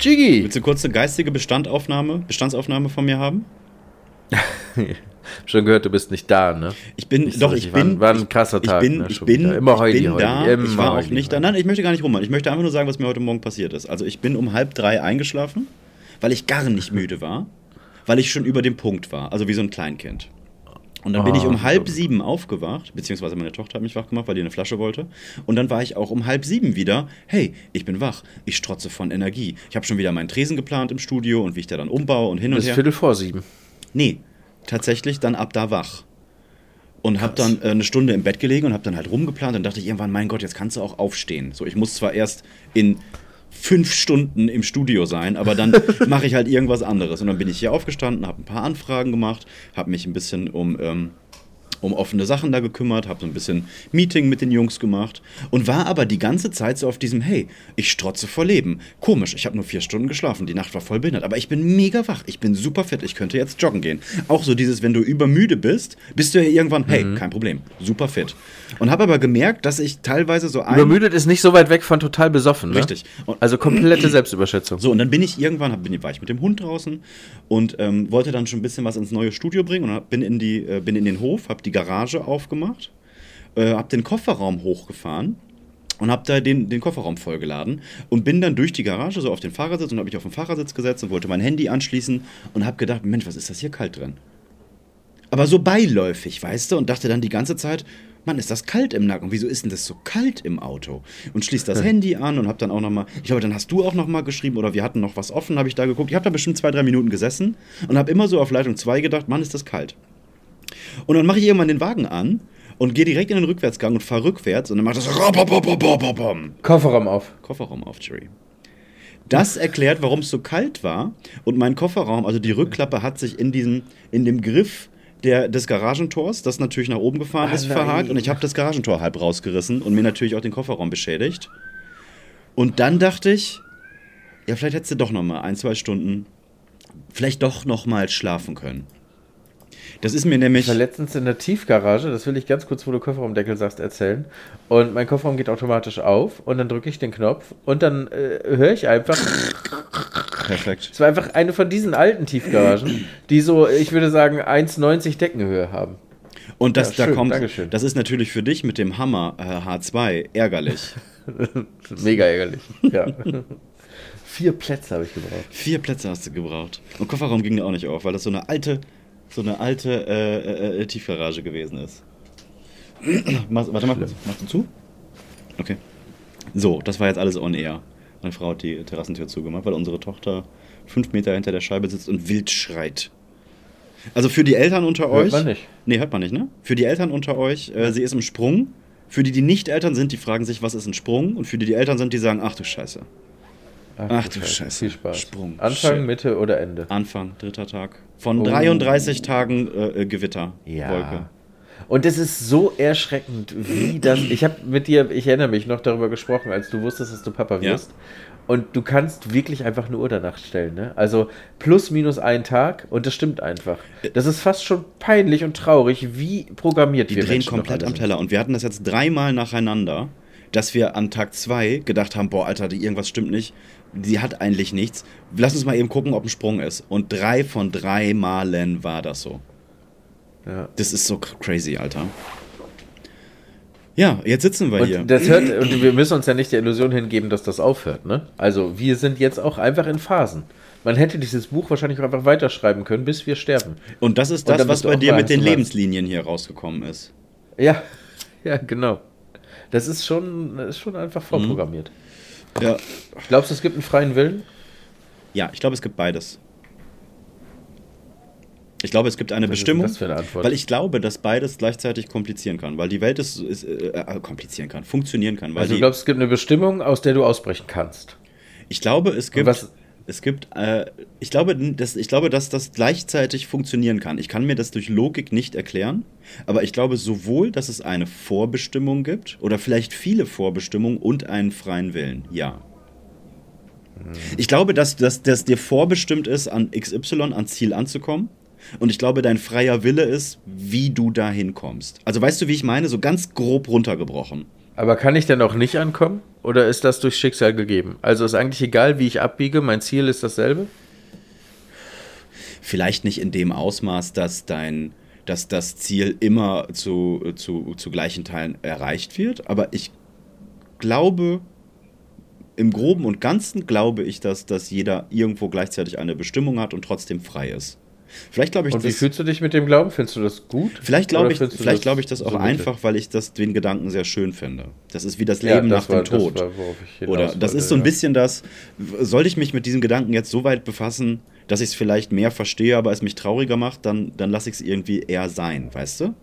Jiggy! willst du kurz eine geistige Bestandaufnahme, Bestandsaufnahme von mir haben? Schon gehört, du bist nicht da, ne? Ich bin, Nicht doch, ich bin. War ein- war ein ich- krasser ich Tag, bin, ne, ich bin. Immer ich heuli, bin heuli, da. immer ich war auch heuli, nicht da. heuli. Nein, ich möchte gar nicht rummachen. Ich möchte einfach nur sagen, was mir heute Morgen passiert ist. Also, ich bin um halb drei eingeschlafen, weil ich gar nicht müde war, weil ich schon über dem Punkt war. Also, wie so ein Kleinkind. Und dann bin Ah, ich um halb sieben aufgewacht, beziehungsweise meine Tochter hat mich wach gemacht, weil die eine Flasche wollte. Und dann war ich auch um halb sieben wieder, hey, ich bin wach, ich strotze von Energie. Ich habe schon wieder meinen Tresen geplant im Studio und wie ich da dann umbaue und hin und Bis her. Viertel vor sieben. Nee, tatsächlich dann ab da wach. Und habe dann äh, eine Stunde im Bett gelegen und habe dann halt rumgeplant. Dann dachte ich irgendwann, mein Gott, jetzt kannst du auch aufstehen. So, ich muss zwar erst in fünf Stunden im Studio sein, aber dann mache ich halt irgendwas anderes. Und dann bin ich hier aufgestanden, habe ein paar Anfragen gemacht, habe mich ein bisschen um, ähm, um offene Sachen da gekümmert, habe so ein bisschen Meeting mit den Jungs gemacht und war aber die ganze Zeit so auf diesem, hey, ich strotze vor Leben. Komisch, ich habe nur vier Stunden geschlafen, die Nacht war voll behindert, aber ich bin mega wach, ich bin super fit, ich könnte jetzt joggen gehen. Auch so dieses, wenn du übermüde bist, bist du ja irgendwann, hey, kein Problem, super fit. Und habe aber gemerkt, dass ich teilweise so ein... Übermüdet ist nicht so weit weg von total besoffen, ne? Richtig. Und- also komplette Selbstüberschätzung. So, und dann bin ich irgendwann, bin, war ich mit dem Hund draußen und ähm, wollte dann schon ein bisschen was ins neue Studio bringen und bin, in die, äh, bin in den Hof, habe die Garage aufgemacht, äh, habe den Kofferraum hochgefahren und habe da den, den Kofferraum vollgeladen und bin dann durch die Garage so auf den Fahrersitz und habe mich auf den Fahrersitz gesetzt und wollte mein Handy anschließen und habe gedacht, Mensch, was ist das hier kalt drin? Aber so beiläufig, weißt du, und dachte dann die ganze Zeit, Mann, ist das kalt im Nacken? Wieso ist denn das so kalt im Auto? Und schließ das Handy an und hab dann auch noch mal, ich glaube, dann hast du auch noch mal geschrieben oder wir hatten noch was offen, habe ich da geguckt. Ich habe da bestimmt zwei, drei Minuten gesessen und habe immer so auf Leitung 2 gedacht, Mann, ist das kalt. Und dann mache ich irgendwann den Wagen an und gehe direkt in den Rückwärtsgang und fahre rückwärts und dann macht das. Kofferraum auf. Kofferraum auf, Jerry. Das erklärt, warum es so kalt war. Und mein Kofferraum, also die Rückklappe, hat sich in, diesem, in dem Griff der, des Garagentors, das natürlich nach oben gefahren Ah, ist, nein. verhakt. Und ich habe das Garagentor halb rausgerissen und mir natürlich auch den Kofferraum beschädigt. Und dann dachte ich, ja, vielleicht hättest du doch noch mal ein, zwei Stunden, vielleicht doch noch mal schlafen können. Das ist mir nämlich... Ich war letztens in der Tiefgarage, das will ich ganz kurz, wo du Kofferraumdeckel sagst, erzählen. Und mein Kofferraum geht automatisch auf und dann drücke ich den Knopf und dann äh, höre ich einfach. Perfekt. Es war einfach eine von diesen alten Tiefgaragen, die so, ich würde sagen, 1,90 Deckenhöhe haben. Und das, Ja, da schön, kommt, Dankeschön. das ist natürlich für dich mit dem Hammer äh, H2 ärgerlich. Mega ärgerlich. Ja. Vier Plätze habe ich gebraucht. Vier Plätze hast du gebraucht. Und Kofferraum ging dir auch nicht auf, weil das so eine alte, so eine alte äh, äh, äh, Tiefgarage gewesen ist. Mach, warte mal kurz. Machst du zu? Okay. So, das war jetzt alles on air. Meine Frau hat die Terrassentür zugemacht, weil unsere Tochter fünf Meter hinter der Scheibe sitzt und wild schreit. Also für die Eltern unter euch. man nicht. Nee, hört man nicht, ne? Für die Eltern unter euch, äh, sie ist im Sprung. Für die, die nicht Eltern sind, die fragen sich, was ist ein Sprung? Und für die, die Eltern sind, die sagen, ach du Scheiße. Ach du Scheiße. Viel Spaß. Sprung. Anfang, Shit. Mitte oder Ende? Anfang, dritter Tag. Von Oh. 33 Tagen äh, äh, Gewitter. Wolke. Und es ist so erschreckend, wie das. Ich habe mit dir, ich erinnere mich noch darüber gesprochen, als du wusstest, dass du Papa Ja. wirst. Und du kannst wirklich einfach eine Uhr der Nacht stellen, ne? Also plus minus ein Tag und das stimmt einfach. Das ist fast schon peinlich und traurig, wie programmiert Die wir drehen Menschen komplett am. Teller. Und wir hatten das jetzt dreimal nacheinander, dass wir an Tag 2 gedacht haben, boah, Alter, irgendwas stimmt nicht. Die hat eigentlich nichts. Lass uns mal eben gucken, ob ein Sprung ist. Und drei von drei Malen war das so. Ja. Das ist so crazy, Alter. Ja, jetzt sitzen wir hier. Und das hört, und wir müssen uns ja nicht der Illusion hingeben, dass das aufhört, ne? Also wir sind jetzt auch einfach in Phasen. Man hätte dieses Buch wahrscheinlich auch einfach weiterschreiben können, bis wir sterben. Und das ist das, was bei dir mit den 1,0. Lebenslinien hier rausgekommen ist. Ja, ja, genau. Das ist schon, das ist schon einfach vorprogrammiert. Ja, Glaubst du, es gibt einen freien Willen? ja ich glaube, es gibt beides. Ich glaube, es gibt eine Was Bestimmung, eine Antwort? weil ich glaube, dass beides gleichzeitig komplizieren kann, weil die Welt ist, ist äh, äh, komplizieren kann, funktionieren kann, Also du glaubst, es gibt eine Bestimmung, aus der du ausbrechen kannst. ich glaube, es gibt was- Es gibt, äh, ich, glaube, dass, ich glaube, dass das gleichzeitig funktionieren kann. Ich kann mir das durch Logik nicht erklären, aber ich glaube sowohl, dass es eine Vorbestimmung gibt oder vielleicht viele Vorbestimmungen und einen freien Willen. Ja. Ich glaube, dass, dass, dass dir vorbestimmt ist, an XY, an Ziel anzukommen. Und ich glaube, dein freier Wille ist, wie du dahin kommst. Also weißt du, wie ich meine? So ganz grob runtergebrochen. Aber kann ich denn auch nicht ankommen? Oder ist das durch Schicksal gegeben? Also ist eigentlich egal, wie ich abbiege, mein Ziel ist dasselbe? Vielleicht nicht in dem Ausmaß, dass dein, dass das Ziel immer zu, zu, zu gleichen Teilen erreicht wird, aber ich glaube, im Groben und Ganzen glaube ich, dass, dass jeder irgendwo gleichzeitig eine Bestimmung hat und trotzdem frei ist. Vielleicht glaube ich Und wie fühlst du dich mit dem Glauben? Findest du das gut? Vielleicht glaube ich, vielleicht glaube ich das auch so einfach, weil ich das den Gedanken sehr schön finde. Das ist wie das Leben ja, das nach war, dem Tod. Das war, Oder das wollte, ist so ein bisschen das. Sollte ich mich mit diesem Gedanken jetzt so weit befassen, dass ich es vielleicht mehr verstehe, aber es mich trauriger macht, dann, dann lasse ich es irgendwie eher sein, weißt du?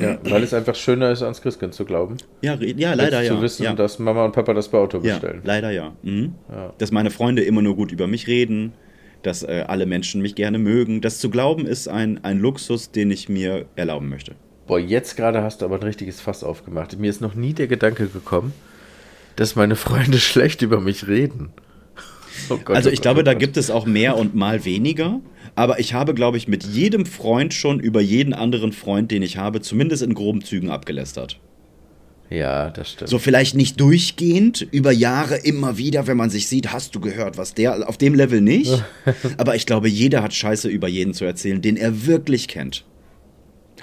Ja, weil es einfach schöner ist, ans Christkind zu glauben. Ja, ja leider ja. Zu wissen, ja. dass Mama und Papa das bei Auto bestellen. Ja, leider ja. Mhm. ja. Dass meine Freunde immer nur gut über mich reden, dass äh, alle Menschen mich gerne mögen. Das zu glauben ist ein, ein Luxus, den ich mir erlauben möchte. Boah, jetzt gerade hast du aber ein richtiges Fass aufgemacht. Mir ist noch nie der Gedanke gekommen, dass meine Freunde schlecht über mich reden. Oh Gott, also ich oh Gott, glaube, oh da gibt es auch mehr und mal weniger. Aber ich habe, glaube ich, mit jedem Freund schon über jeden anderen Freund, den ich habe, zumindest in groben Zügen abgelästert. Ja, das stimmt. So vielleicht nicht durchgehend, über Jahre immer wieder, wenn man sich sieht, hast du gehört, was der, auf dem Level nicht. Aber ich glaube, jeder hat Scheiße über jeden zu erzählen, den er wirklich kennt.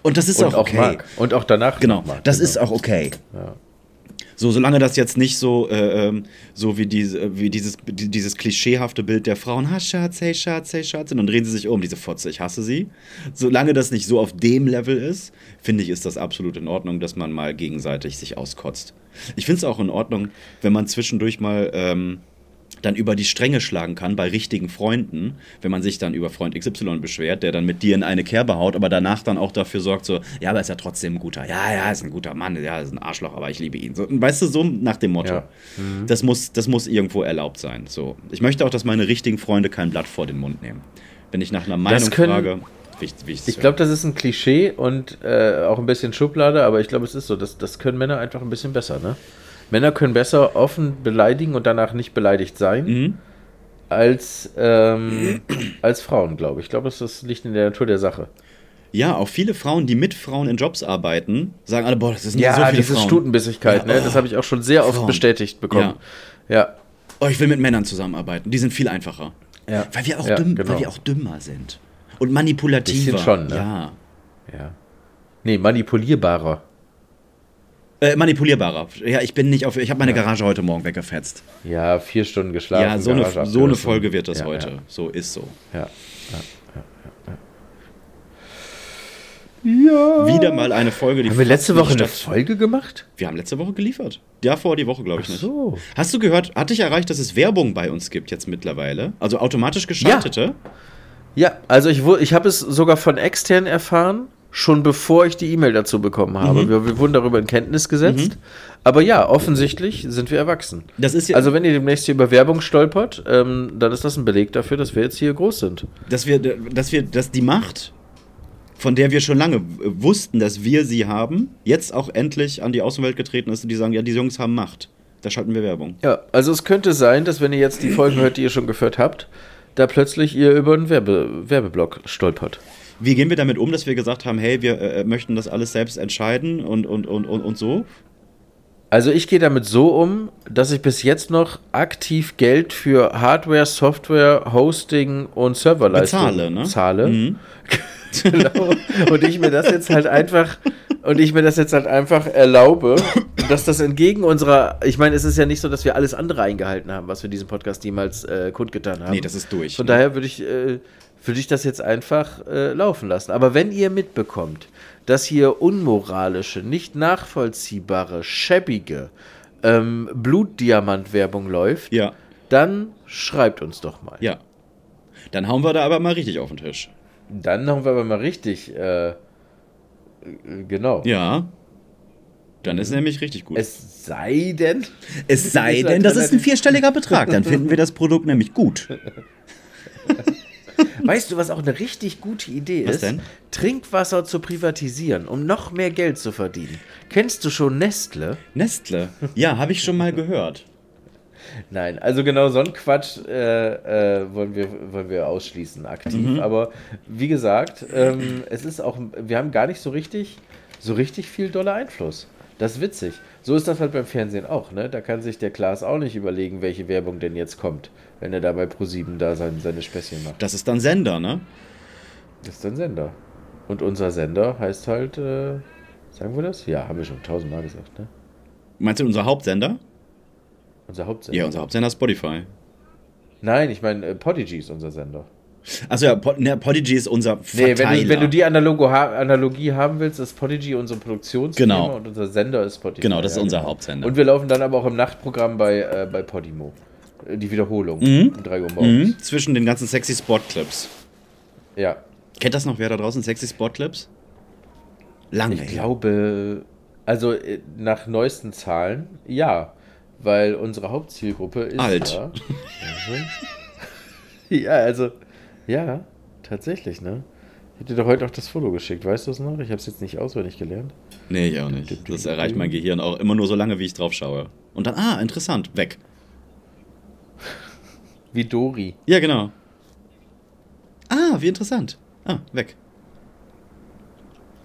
Und das ist Und auch okay. Mag. Und auch danach. Genau, mag, das genau. ist auch okay. Ja. So, solange das jetzt nicht so, äh, ähm, so wie, diese, wie dieses, dieses klischeehafte Bild der Frauen, ha, Schatz, hey, Schatz, hey, Schatz, und dann drehen sie sich um, diese Fotze, ich hasse sie. Solange das nicht so auf dem Level ist, finde ich, ist das absolut in Ordnung, dass man mal gegenseitig sich auskotzt. Ich finde es auch in Ordnung, wenn man zwischendurch mal ähm, dann über die Stränge schlagen kann bei richtigen Freunden, wenn man sich dann über Freund XY beschwert, der dann mit dir in eine Kerbe haut, aber danach dann auch dafür sorgt, so, ja, aber ist ja trotzdem ein guter, ja, ja, ist ein guter Mann, ja, ist ein Arschloch, aber ich liebe ihn. So, weißt du, so nach dem Motto. Ja. Mhm. Das, muss, das muss irgendwo erlaubt sein. So. Ich möchte auch, dass meine richtigen Freunde kein Blatt vor den Mund nehmen. Wenn ich nach einer Meinung können, frage. Wie ich, wie ich glaube, das ist ein Klischee und äh, auch ein bisschen Schublade, aber ich glaube, es ist so. Das, das können Männer einfach ein bisschen besser, ne? Männer können besser offen beleidigen und danach nicht beleidigt sein. Mhm. Als, ähm, als Frauen, glaube ich. Ich glaube, das liegt in der Natur der Sache. Ja, auch viele Frauen, die mit Frauen in Jobs arbeiten, sagen alle, boah, das sind ja so viele diese Frauen. Stutenbissigkeit, ja, ne? das habe ich auch schon sehr oft Frauen. bestätigt bekommen. Ja. ja. Oh, ich will mit Männern zusammenarbeiten. Die sind viel einfacher. Ja. Weil wir auch, ja, dümm, genau. weil wir auch dümmer sind. Und manipulativer. Bisschen schon, ne? Ja. Ja. Nee, manipulierbarer. Äh, manipulierbarer. Ja, ich bin nicht auf. Ich habe meine ja. Garage heute Morgen weggefetzt. Ja, vier Stunden geschlafen. Ja, so, eine, so eine Folge wird das ja, heute. Ja. So ist so. Ja. Ja. Wieder mal eine Folge, die Haben wir letzte Woche eine Folge gemacht? Wir haben letzte Woche geliefert. Ja, vor die Woche, glaube ich Ach so. nicht. Hast du gehört, hat dich erreicht, dass es Werbung bei uns gibt jetzt mittlerweile? Also automatisch geschaltete? Ja, ja also ich, ich habe es sogar von extern erfahren schon bevor ich die E-Mail dazu bekommen habe. Mhm. Wir, wir, wurden darüber in Kenntnis gesetzt. Mhm. Aber ja, offensichtlich sind wir erwachsen. Das ist ja also wenn ihr demnächst hier über Werbung stolpert, ähm, dann ist das ein Beleg dafür, dass wir jetzt hier groß sind. Dass wir, dass wir, dass die Macht, von der wir schon lange wussten, dass wir sie haben, jetzt auch endlich an die Außenwelt getreten ist und die sagen, ja, die Jungs haben Macht. Da schalten wir Werbung. Ja, also es könnte sein, dass wenn ihr jetzt die Folgen hört, die ihr schon gehört habt, da plötzlich ihr über einen Werbe Werbeblock stolpert. Wie gehen wir damit um, dass wir gesagt haben, hey, wir äh, möchten das alles selbst entscheiden und, und, und, und, und so? Also ich gehe damit so um, dass ich bis jetzt noch aktiv Geld für Hardware, Software, Hosting und Serverleistung Bezahle, ne? zahle. Mhm. genau. Und ich mir das jetzt halt einfach und ich mir das jetzt halt einfach erlaube, dass das entgegen unserer, ich meine, es ist ja nicht so, dass wir alles andere eingehalten haben, was wir diesen Podcast jemals äh, kundgetan haben. Nee, das ist durch. Von ne? daher würde ich äh, würde ich das jetzt einfach äh, laufen lassen. Aber wenn ihr mitbekommt, dass hier unmoralische, nicht nachvollziehbare, schäbige ähm, Blutdiamant-Werbung läuft, ja. dann schreibt uns doch mal. Ja. Dann hauen wir da aber mal richtig auf den Tisch. Dann hauen wir aber mal richtig, äh, genau. Ja. Dann ist nämlich richtig gut. Es sei denn. Es sei denn, das ist ein vierstelliger Betrag. Dann finden wir das Produkt nämlich gut. Weißt du, was auch eine richtig gute Idee Was ist? denn? Trinkwasser zu privatisieren, um noch mehr Geld zu verdienen. Kennst du schon Nestle? Nestle. Ja, habe ich schon mal gehört. Nein, also genau so ein Quatsch äh, äh, wollen, wir, wollen wir ausschließen aktiv. Mhm. Aber wie gesagt, ähm, es ist auch, wir haben gar nicht so richtig, so richtig viel doller Einfluss. Das ist witzig. So ist das halt beim Fernsehen auch, ne? Da kann sich der Klaas auch nicht überlegen, welche Werbung denn jetzt kommt, wenn er da bei Pro7 da sein, seine Späßchen macht. Das ist dann Sender, ne? Das ist ein Sender. Und unser Sender heißt halt, äh, sagen wir das? Ja, haben wir schon tausendmal gesagt, ne? Meinst du unser Hauptsender? Unser Hauptsender. Ja, unser Hauptsender ist Spotify. Nein, ich meine, äh, Podigy ist unser Sender. Achso, ja, Pod, ne, Podigy ist unser Nee, Verteiler. wenn du, wenn du die Analogo Analogie haben willst, ist Podigy unsere Produktionsfirma Genau. und unser Sender ist Spotify. Genau, das ist unser Hauptsender. Und wir laufen dann aber auch im Nachtprogramm bei, äh, bei Podimo. Äh, Die Wiederholung um 3 Uhr morgens. Mhm, zwischen den ganzen sexy Spot-Clips. Ja. Kennt das noch wer da draußen? Sexy Spot-Clips? Lange. Ich glaube, also äh, nach neuesten Zahlen, ja. Weil unsere Hauptzielgruppe ist Alt. ja. ja, also, ja, tatsächlich, ne? Ich hätte dir doch heute auch das Foto geschickt, weißt du es noch? Ich habe es jetzt nicht auswendig gelernt. Nee, ich auch nicht. Das erreicht mein Gehirn auch immer nur so lange, wie ich drauf schaue. Und dann, ah, interessant, weg. Wie Dori. Ja, genau. Ah, wie interessant. Ah, weg.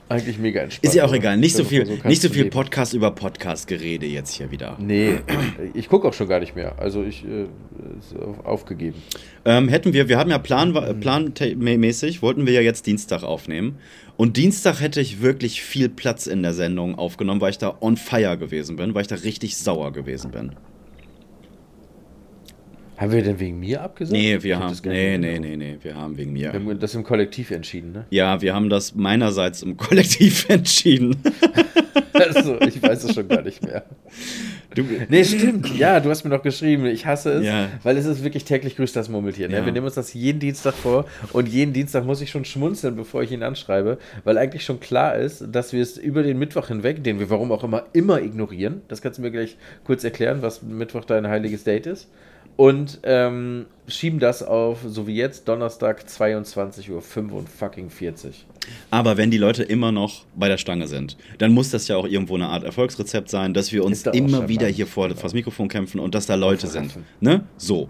Eigentlich mega entspannt. Ist ja auch egal. Nicht so Stell dir viel, kannst nicht so viel leben. Podcast über Podcast-Gerede jetzt hier wieder. Nee, ich gucke auch schon gar nicht mehr. Also ich äh, aufgegeben. Ähm, hätten wir, wir haben ja plan, planmäßig, wollten wir ja jetzt Dienstag aufnehmen. Und Dienstag hätte ich wirklich viel Platz in der Sendung aufgenommen, weil ich da on fire gewesen bin, weil ich da richtig sauer gewesen bin. Haben wir denn wegen mir abgesagt? Nee, wir hab haben, nee, nee, nee, nee, wir haben wegen mir. Wir haben das im Kollektiv entschieden, ne? Ja, wir haben das meinerseits im Kollektiv entschieden. Also, ich weiß es schon gar nicht mehr. Du, Nee, stimmt. Ja, du hast mir noch geschrieben. Ich hasse es, Ja. weil es ist wirklich täglich grüßt das Murmeltier. Ne? Ja. Wir nehmen uns das jeden Dienstag vor und jeden Dienstag muss ich schon schmunzeln, bevor ich ihn anschreibe, weil eigentlich schon klar ist, dass wir es über den Mittwoch hinweg, den wir warum auch immer immer ignorieren. Das kannst du mir gleich kurz erklären, was Mittwoch dein heiliges Date ist. Und ähm, schieben das auf, so wie jetzt, Donnerstag 22.45 Uhr. fucking 40. Aber wenn die Leute immer noch bei der Stange sind, dann muss das ja auch irgendwo eine Art Erfolgsrezept sein, dass wir uns immer wieder hier vor, vor das Mikrofon kämpfen und dass da Leute sind. Ne? So.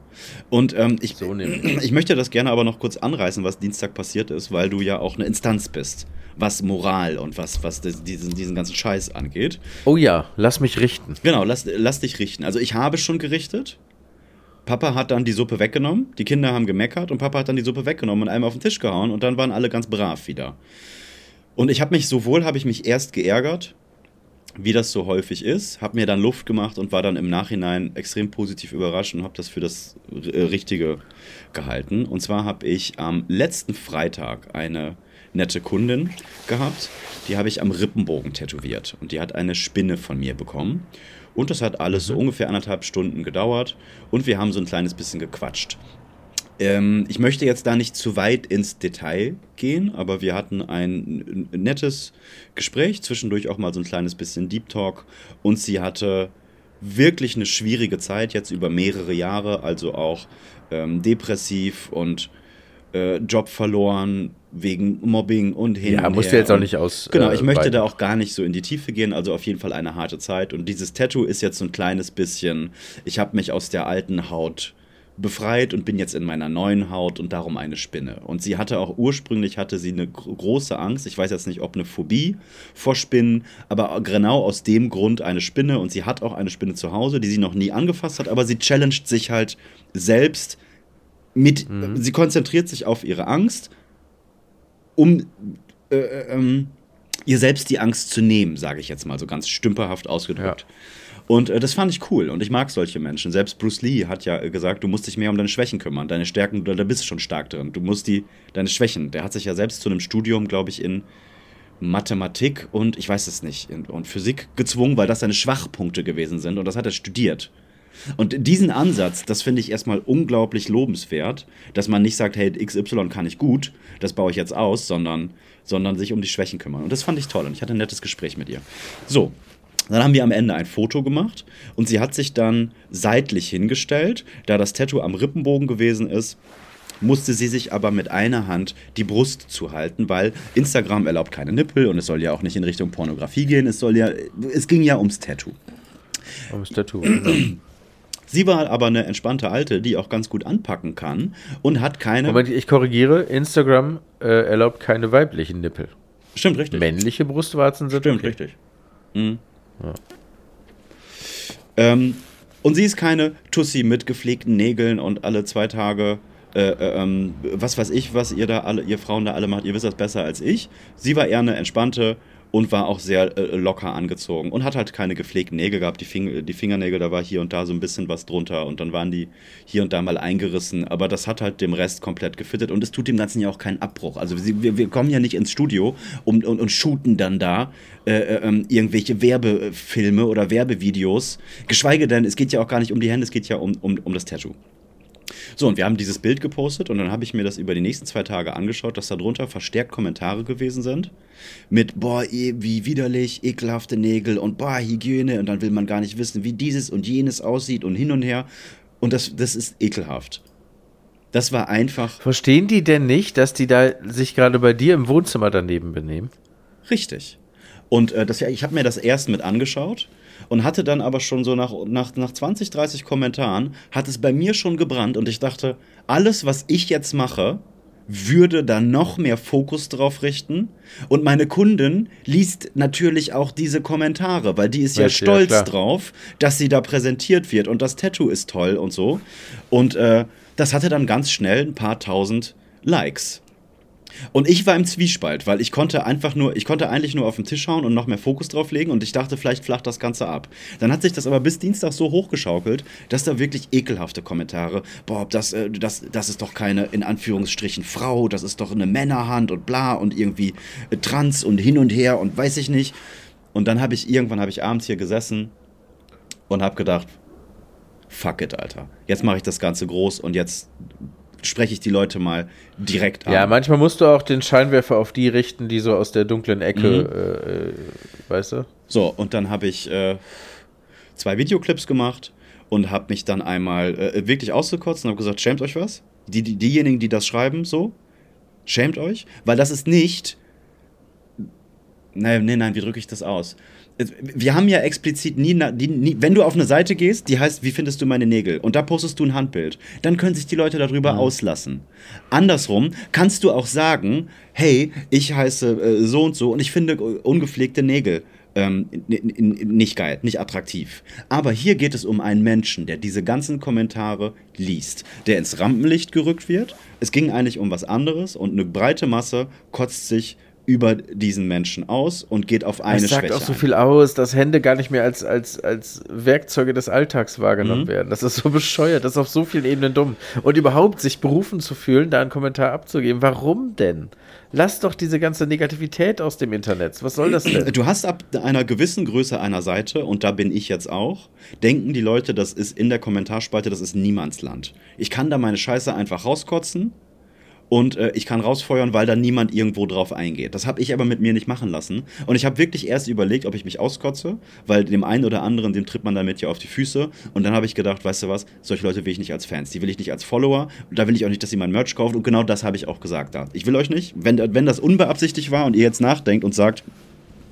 Und ähm, ich, So ich möchte das gerne aber noch kurz anreißen, was Dienstag passiert ist, weil du ja auch eine Instanz bist, was Moral und was, was diesen, diesen ganzen Scheiß angeht. Oh ja, lass mich richten. Genau, lass, lass dich richten. Also ich habe schon gerichtet. Papa hat dann die Suppe weggenommen, die Kinder haben gemeckert und Papa hat dann die Suppe weggenommen und einmal auf den Tisch gehauen und dann waren alle ganz brav wieder. Und ich habe mich, sowohl habe ich mich erst geärgert, wie das so häufig ist, habe mir dann Luft gemacht und war dann im Nachhinein extrem positiv überrascht und habe das für das äh, Richtige gehalten. Und zwar habe ich am letzten Freitag eine nette Kundin gehabt, die habe ich am Rippenbogen tätowiert und die hat eine Spinne von mir bekommen. Und das hat alles so ungefähr anderthalb Stunden gedauert. Und wir haben so ein kleines bisschen gequatscht. Ähm, ich möchte jetzt da nicht zu weit ins Detail gehen, aber wir hatten ein nettes Gespräch, zwischendurch auch mal so ein kleines bisschen Deep Talk. Und sie hatte wirklich eine schwierige Zeit jetzt über mehrere Jahre, also auch ähm, depressiv und äh, Job verloren wegen Mobbing und hin Ja, musst du jetzt auch nicht aus. Genau, äh, ich möchte weiten. da auch gar nicht so in die Tiefe gehen, also auf jeden Fall eine harte Zeit. Und dieses Tattoo ist jetzt so ein kleines bisschen, ich habe mich aus der alten Haut befreit und bin jetzt in meiner neuen Haut und darum eine Spinne. Und sie hatte auch ursprünglich hatte sie eine gro- große Angst. Ich weiß jetzt nicht, ob eine Phobie vor Spinnen, aber genau aus dem Grund eine Spinne. Und sie hat auch eine Spinne zu Hause, die sie noch nie angefasst hat, aber sie challenged sich halt selbst mit, sie konzentriert sich auf ihre Angst, um äh, äh, ähm, ihr selbst die Angst zu nehmen, sage ich jetzt mal so ganz stümperhaft ausgedrückt. Und äh, das fand ich cool und ich mag solche Menschen. Selbst Bruce Lee hat ja äh, gesagt, du musst dich mehr um deine Schwächen kümmern. Deine Stärken, da da bist du schon stark drin. Du musst die, deine Schwächen. Der hat sich ja selbst zu einem Studium, glaube ich, in Mathematik und ich weiß es nicht, in, und Physik gezwungen, weil das seine Schwachpunkte gewesen sind und das hat er studiert. Und diesen Ansatz, das finde ich erstmal unglaublich lobenswert, dass man nicht sagt, hey, XY kann ich gut, das baue ich jetzt aus, sondern, sondern sich um die Schwächen kümmern. Und das fand ich toll und ich hatte ein nettes Gespräch mit ihr. So, Dann haben wir am Ende ein Foto gemacht und sie hat sich dann seitlich hingestellt. Da das Tattoo am Rippenbogen gewesen ist, musste sie sich aber mit einer Hand die Brust zuhalten, weil Instagram erlaubt keine Nippel und es soll ja auch nicht in Richtung Pornografie gehen. Es soll ja, es ging ja ums Tattoo. Ums Tattoo. Sie war aber eine entspannte Alte, die auch ganz gut anpacken kann und hat keine. Moment, ich korrigiere. Instagram äh, erlaubt keine weiblichen Nippel. Stimmt, richtig. Männliche Brustwarzen sind Stimmt, okay. richtig. Mhm. Ähm, und sie ist keine Tussi mit gepflegten Nägeln und alle zwei Tage, äh, äh, ähm, was weiß ich, was ihr da alle, ihr Frauen da alle macht, ihr wisst das besser als ich. Sie war eher eine entspannte und war auch sehr äh, locker angezogen und hat halt keine gepflegten Nägel gehabt. Die, Fing die Fingernägel, da war hier und da so ein bisschen was drunter und dann waren die hier und da mal eingerissen. Aber das hat halt dem Rest komplett gefittet und es tut dem Ganzen ja auch keinen Abbruch. Also wir, wir kommen ja nicht ins Studio und, und, und shooten dann da äh, äh, ähm, irgendwelche Werbefilme oder Werbevideos. Geschweige denn, es geht ja auch gar nicht um die Hände, es geht ja um, um, um das Tattoo. So, und wir haben dieses Bild gepostet und dann habe ich mir das über die nächsten zwei Tage angeschaut, dass da drunter verstärkt Kommentare gewesen sind. Mit, boah, wie widerlich, ekelhafte Nägel und boah, Hygiene und dann will man gar nicht wissen, wie dieses und jenes aussieht und hin und her. Und das, das ist ekelhaft. Das war einfach Verstehen die denn nicht, dass die da sich gerade bei dir im Wohnzimmer daneben benehmen? richtig. Und äh, das, ich habe mir das erst mit angeschaut und hatte dann aber schon so nach, nach, nach 20, 30 Kommentaren, hat es bei mir schon gebrannt und ich dachte, alles, was ich jetzt mache, würde da noch mehr Fokus drauf richten. Und meine Kundin liest natürlich auch diese Kommentare, weil die ist ja ja, stolz klar. drauf, dass sie da präsentiert wird und das Tattoo ist toll und so. Und äh, das hatte dann ganz schnell ein paar tausend Likes. Und ich war im Zwiespalt, weil ich konnte einfach nur, ich konnte eigentlich nur auf den Tisch hauen und noch mehr Fokus drauf legen und ich dachte, vielleicht flacht das Ganze ab. Dann hat sich das aber bis Dienstag so hochgeschaukelt, dass da wirklich ekelhafte Kommentare, boah, das, äh, das, das ist doch keine, in Anführungsstrichen, Frau, das ist doch eine Männerhand und bla und irgendwie äh, trans und hin und her und weiß ich nicht. Und dann habe ich, irgendwann habe ich abends hier gesessen und habe gedacht, fuck it, Alter. Jetzt mache ich das Ganze groß und jetzt spreche ich die Leute mal direkt an. Ja, manchmal musst du auch den Scheinwerfer auf die richten, die so aus der dunklen Ecke, äh, äh, weißt du? So, und dann habe ich äh, zwei Videoclips gemacht und habe mich dann einmal äh, wirklich ausgekotzt und habe gesagt, schämt euch was? Die, die, diejenigen, die das schreiben, so, schämt euch, weil das ist nicht. Nein, nein, nein, wie drücke ich das aus? Wir haben ja explizit nie, die, nie, wenn du auf eine Seite gehst, die heißt, wie findest du meine Nägel? Und da postest du ein Handbild. Dann können sich die Leute darüber auslassen. Andersrum kannst du auch sagen, hey, ich heiße äh, so und so und ich finde ungepflegte Nägel ähm, nicht geil, nicht attraktiv. Aber hier geht es um einen Menschen, der diese ganzen Kommentare liest, der ins Rampenlicht gerückt wird. Es ging eigentlich um was anderes und eine breite Masse kotzt sich über diesen Menschen aus und geht auf eine Das sagt Schwäche auch so ein. viel aus, dass Hände gar nicht mehr als, als, als Werkzeuge des Alltags wahrgenommen Mhm. werden. Das ist so bescheuert, das ist auf so vielen Ebenen dumm. Und überhaupt sich berufen zu fühlen, da einen Kommentar abzugeben. Warum denn? Lass doch diese ganze Negativität aus dem Internet. Was soll das denn? Du hast ab einer gewissen Größe einer Seite, und da bin ich jetzt auch, denken die Leute, das ist in der Kommentarspalte, das ist Niemandsland. Ich kann da meine Scheiße einfach rauskotzen und äh, ich kann rausfeuern, weil da niemand irgendwo drauf eingeht. Das habe ich aber mit mir nicht machen lassen. Und ich habe wirklich erst überlegt, ob ich mich auskotze, weil dem einen oder anderen, dem tritt man damit ja auf die Füße. Und dann habe ich gedacht, weißt du was, solche Leute will ich nicht als Fans, die will ich nicht als Follower. Und da will ich auch nicht, dass sie mein Merch kaufen. Und genau das habe ich auch gesagt da. Ich will euch nicht, wenn, wenn das unbeabsichtigt war und ihr jetzt nachdenkt und sagt,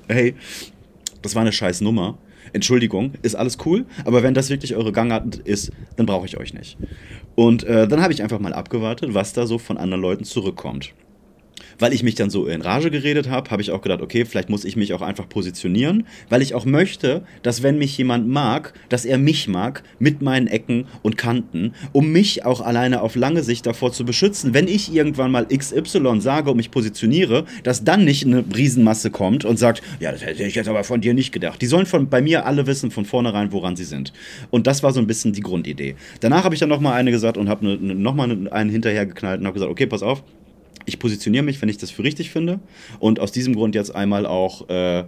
hey, das war eine scheiß Nummer. Entschuldigung, ist alles cool, aber wenn das wirklich eure Gangart ist, dann brauche ich euch nicht. Und äh, dann habe ich einfach mal abgewartet, was da so von anderen Leuten zurückkommt. Weil ich mich dann so in Rage geredet habe, habe ich auch gedacht, okay, vielleicht muss ich mich auch einfach positionieren, weil ich auch möchte, dass wenn mich jemand mag, dass er mich mag mit meinen Ecken und Kanten, um mich auch alleine auf lange Sicht davor zu beschützen, wenn ich irgendwann mal XY sage und mich positioniere, dass dann nicht eine Riesenmasse kommt und sagt, ja, das hätte ich jetzt aber von dir nicht gedacht. Die sollen von bei mir alle wissen von vornherein, woran sie sind. Und das war so ein bisschen die Grundidee. Danach habe ich dann nochmal eine gesagt und habe ne, ne, nochmal einen hinterher geknallt und habe gesagt, okay, pass auf, ich positioniere mich, wenn ich das für richtig finde. Und aus diesem Grund jetzt einmal auch äh,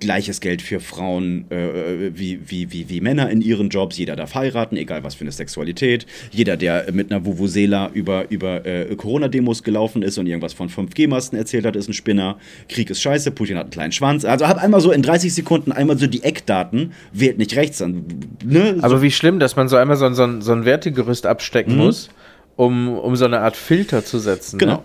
gleiches Geld für Frauen äh, wie, wie, wie, wie Männer in ihren Jobs. Jeder darf heiraten, egal was für eine Sexualität. Jeder, der mit einer Vuvuzela über, über äh, Corona-Demos gelaufen ist und irgendwas von 5G-Masten erzählt hat, ist ein Spinner. Krieg ist scheiße, Putin hat einen kleinen Schwanz. Also hab einmal so in 30 Sekunden einmal so die Eckdaten, wählt nicht rechts an. Ne? So. Aber wie schlimm, dass man so einmal so, ein- so, ein- so ein Wertegerüst abstecken Mhm. muss, um, um so eine Art Filter zu setzen. Genau. Ne?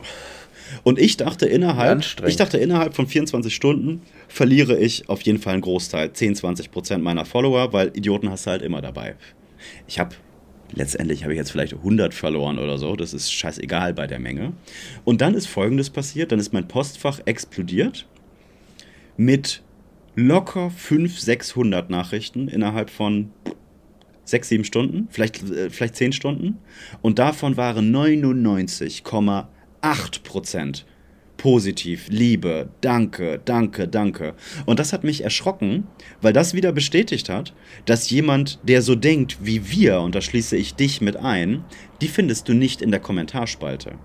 Und ich dachte innerhalb, ich dachte innerhalb von 24 Stunden verliere ich auf jeden Fall einen Großteil, 10, 20 Prozent meiner Follower, weil Idioten hast du halt immer dabei. Ich habe letztendlich habe ich jetzt vielleicht 100 verloren oder so, das ist scheißegal bei der Menge. Und dann ist Folgendes passiert, dann ist mein Postfach explodiert mit locker 500, 600 Nachrichten innerhalb von sechs, sieben Stunden, vielleicht, äh, vielleicht zehn Stunden. Und davon waren 99,8 Prozent positiv, Liebe, danke, danke, danke. Und das hat mich erschrocken, weil das wieder bestätigt hat, dass jemand, der so denkt wie wir, und da schließe ich dich mit ein, die findest du nicht in der Kommentarspalte.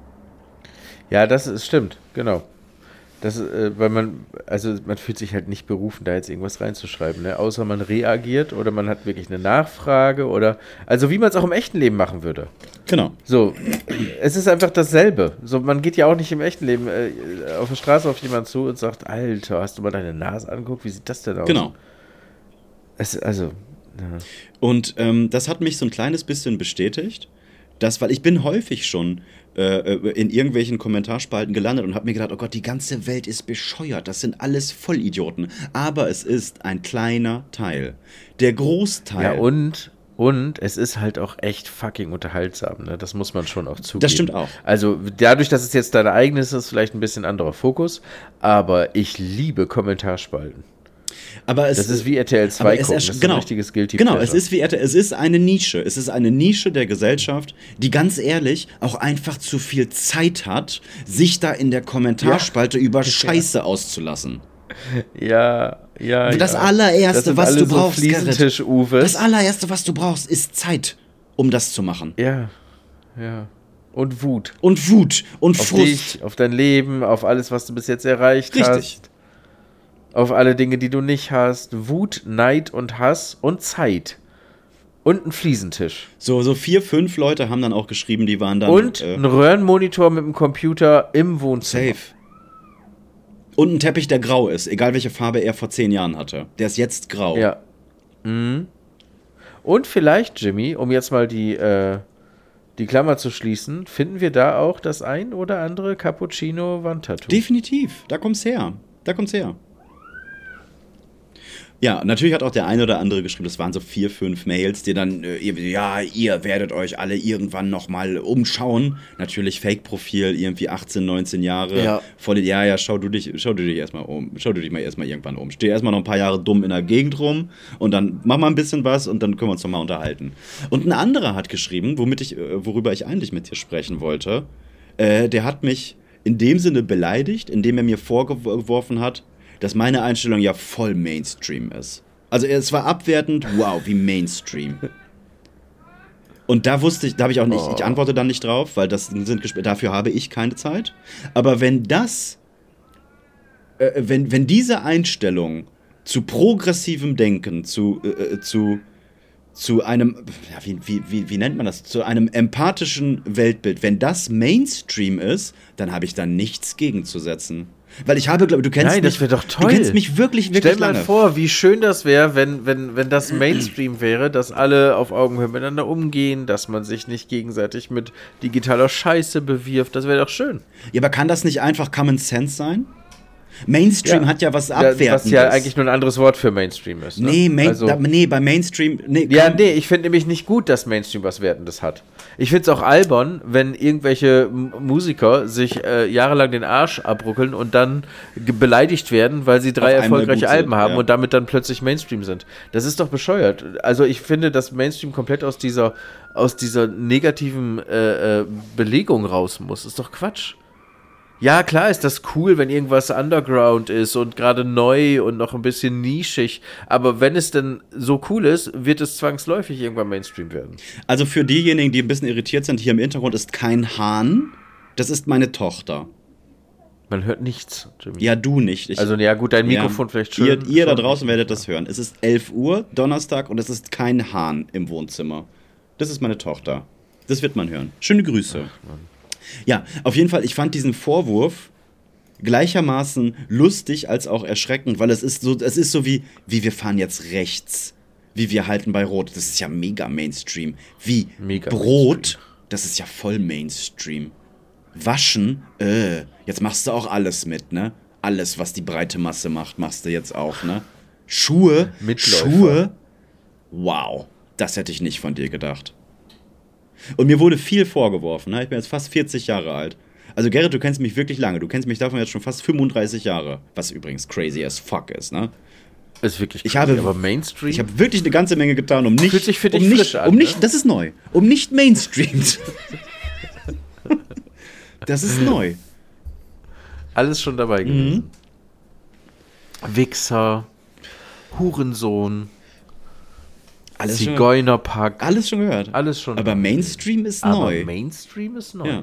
Ja, das ist, stimmt, genau. Das, äh, weil man, also man fühlt sich halt nicht berufen, da jetzt irgendwas reinzuschreiben, ne? Außer man reagiert oder man hat wirklich eine Nachfrage oder, also wie man es auch im echten Leben machen würde. Genau. So, es ist einfach dasselbe. So, man geht ja auch nicht im echten Leben äh, auf der Straße auf jemanden zu und sagt, Alter, hast du mal deine Nase angeguckt? Wie sieht das denn aus? Genau. Es, also, ja. Und ähm, das hat mich so ein kleines bisschen bestätigt, dass, weil ich bin häufig schon äh, äh, in irgendwelchen Kommentarspalten gelandet und habe mir gedacht, oh Gott, die ganze Welt ist bescheuert, das sind alles Vollidioten. Aber es ist ein kleiner Teil. Der Großteil. ja, und, und es ist halt auch echt fucking unterhaltsam, ne? Das muss man schon auch zugeben. Das stimmt auch. Also, dadurch, dass es jetzt deine eigene ist, ist vielleicht ein bisschen anderer Fokus, aber ich liebe Kommentarspalten. Aber es, Das ist wie RTL 2 aber es ist genau, ein richtiges Guilty Genau, Pleasure. es ist wie es ist eine Nische. Es ist eine Nische der Gesellschaft, die ganz ehrlich auch einfach zu viel Zeit hat, sich da in der Kommentarspalte über Scheiße auszulassen. Ja, ja. Das ja. allererste, Das was du brauchst, So Fliesentisch-Uwes. Das allererste, was du brauchst, ist Zeit, um das zu machen. Ja, ja. Und Wut. Und Wut und Auf Frust. dich, auf dein Leben, auf alles, was du bis jetzt erreicht Richtig. hast. Auf alle Dinge, die du nicht hast. Wut, Neid und Hass und Zeit. Und ein Fliesentisch. So, so vier, fünf Leute haben dann auch geschrieben, die waren dann. Und äh, ein Röhrenmonitor mit dem Computer im Wohnzimmer. safe. Und ein Teppich, der grau ist, egal welche Farbe er vor zehn Jahren hatte. Der ist jetzt grau. Ja. Mhm. Und vielleicht, Jimmy, um jetzt mal die, äh, die Klammer zu schließen, finden wir da auch das ein oder andere Cappuccino-Wandtattoo. Definitiv. Da kommt's her. Da kommt's her. Ja, natürlich hat auch der eine oder andere geschrieben, das waren so vier, fünf Mails, die dann, äh, ihr- ja, ihr werdet euch alle irgendwann nochmal umschauen. Natürlich Fake-Profil, irgendwie 18, 19 Jahre. Ja. Voll, ja, ja, schau du dich, schau du dich erstmal um. Schau du dich mal erstmal irgendwann um. Steh erstmal noch ein paar Jahre dumm in der Gegend rum und dann mach mal ein bisschen was und dann können wir uns nochmal unterhalten. Und ein anderer hat geschrieben, womit ich, äh, worüber ich eigentlich mit dir sprechen wollte, äh, der hat mich in dem Sinne beleidigt, indem er mir vorgeworfen hat, dass meine Einstellung ja voll Mainstream ist. Also es war abwertend, wow, wie Mainstream. Und da wusste ich, da habe ich auch nicht, ich antworte dann nicht drauf, weil das sind Gespräche, dafür habe ich keine Zeit. Aber wenn das, äh, wenn, wenn diese Einstellung zu progressivem Denken, zu, äh, äh, zu, zu einem, ja, wie, wie, wie, wie nennt man das, zu einem empathischen Weltbild, wenn das Mainstream ist, dann habe ich da nichts gegenzusetzen. Weil ich habe, glaube du kennst Nein, mich, das wäre doch toll. Du kennst mich wirklich, wirklich Stell mal lange. vor, wie schön das wäre, wenn, wenn, wenn das Mainstream wäre, dass alle auf Augenhöhe miteinander umgehen, dass man sich nicht gegenseitig mit digitaler Scheiße bewirft. Das wäre doch schön. Ja, aber kann das nicht einfach Common Sense sein? Mainstream Ja. hat ja was Abwertendes. was ja eigentlich nur ein anderes Wort für Mainstream ist. Ne? Nee, Main, also, da, nee, bei Mainstream. Nee, ja, nee, ich finde nämlich nicht gut, dass Mainstream was Wertendes hat. Ich finde es auch albern, wenn irgendwelche Musiker sich äh, jahrelang den Arsch abruckeln und dann beleidigt werden, weil sie drei Auf erfolgreiche sind, Alben haben ja. und damit dann plötzlich Mainstream sind. Das ist doch bescheuert. Also ich finde, dass Mainstream komplett aus dieser, aus dieser negativen äh, äh, Belegung raus muss. Ist doch Quatsch. Ja, klar ist das cool, wenn irgendwas Underground ist und gerade neu und noch ein bisschen nischig. Aber wenn es denn so cool ist, wird es zwangsläufig irgendwann Mainstream werden. Also für diejenigen, die ein bisschen irritiert sind, hier im Hintergrund ist kein Hahn. Das ist meine Tochter. Man hört nichts, Jimmy. Ja, du nicht. Ich, also, ja, gut, dein Mikrofon ja, vielleicht schon. Ihr, ihr da draußen werdet das hören. Es ist 11 Uhr, Donnerstag, und es ist kein Hahn im Wohnzimmer. Das ist meine Tochter. Das wird man hören. Schöne Grüße. Ja, auf jeden Fall, ich fand diesen Vorwurf gleichermaßen lustig als auch erschreckend, weil es ist so, es ist so wie, wie wir fahren jetzt rechts, wie wir halten bei Rot. Das ist ja mega Mainstream. Wie Mega Brot, Mainstream. das ist ja voll Mainstream. Waschen, äh, jetzt machst du auch alles mit, ne? Alles, was die breite Masse macht, machst du jetzt auch, ne? Schuhe, Mitläufer. Schuhe, wow, das hätte ich nicht von dir gedacht. Und mir wurde viel vorgeworfen, ne? Ich bin jetzt fast 40 Jahre alt. Also Gerrit, du kennst mich wirklich lange. Du kennst mich davon jetzt schon fast 35 Jahre. Was übrigens crazy as fuck ist, ne? Ist wirklich Ich crazy, habe- aber Mainstream. Ich habe wirklich eine ganze Menge getan, um nicht. Fühlt sich für dich um nicht, an, um nicht, ne? Das ist neu. Um nicht Mainstream. das ist neu. alles schon dabei Mhm. gewesen. Wichser, Hurensohn, Alles schon, Zigeunerpack, alles schon gehört. alles schon. Aber Mainstream ist Aber neu. Mainstream ist neu. ja.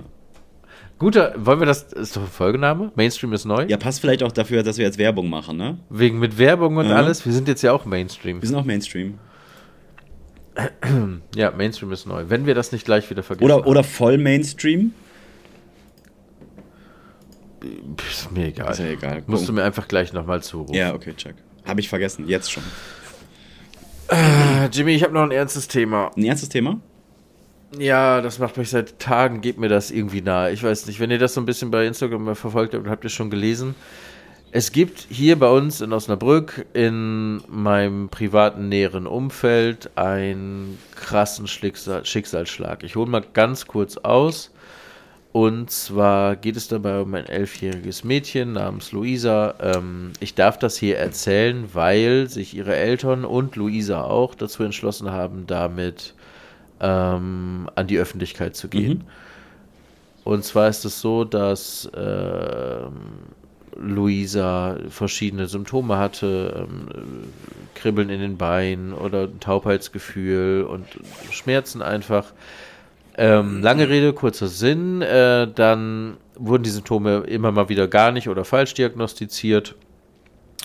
Guter, wollen wir das, ist doch ein Folgename? Mainstream ist neu? ja, passt vielleicht auch dafür, dass wir jetzt Werbung machen, ne? Wegen mit Werbung und Ja. alles. Wir sind jetzt ja auch Mainstream. Wir sind auch Mainstream. Ja, Mainstream ist neu. Wenn wir das nicht gleich wieder vergessen. Oder, oder voll Mainstream. Ist mir egal. Ist ja egal. Musst du mir einfach gleich nochmal zurufen. Ja, okay, check. Habe ich vergessen, jetzt schon. Äh, Jimmy, ich habe noch ein ernstes Thema. Ein ernstes Thema? Ja, das macht mich seit Tagen, geht mir das irgendwie nahe. Ich weiß nicht, wenn ihr das so ein bisschen bei Instagram verfolgt habt, habt ihr schon gelesen. Es gibt hier bei uns in Osnabrück in meinem privaten näheren Umfeld einen krassen Schicksal Schicksalsschlag. Ich hole mal ganz kurz aus. Und zwar geht es dabei um ein elfjähriges Mädchen namens Luisa. Ähm, ich darf das hier erzählen, weil sich ihre Eltern und Luisa auch dazu entschlossen haben, damit ähm, an die Öffentlichkeit zu gehen. Und zwar ist es so, dass ähm, Luisa verschiedene Symptome hatte, ähm, äh, Kribbeln in den Beinen oder ein Taubheitsgefühl und Schmerzen einfach. Ähm, lange Rede, kurzer Sinn. Äh, dann wurden die Symptome immer mal wieder gar nicht oder falsch diagnostiziert.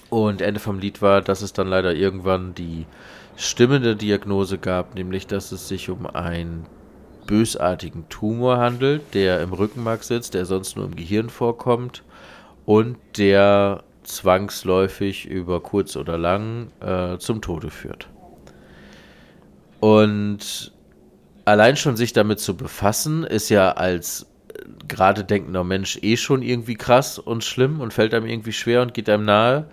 Und Ende vom Lied war, dass es dann leider irgendwann die stimmende Diagnose gab, nämlich dass es sich um einen bösartigen Tumor handelt, der im Rückenmark sitzt, der sonst nur im Gehirn vorkommt und der zwangsläufig über kurz oder lang äh, zum Tode führt. Und allein schon sich damit zu befassen, ist ja als äh, gerade denkender Mensch eh schon irgendwie krass und schlimm und fällt einem irgendwie schwer und geht einem nahe.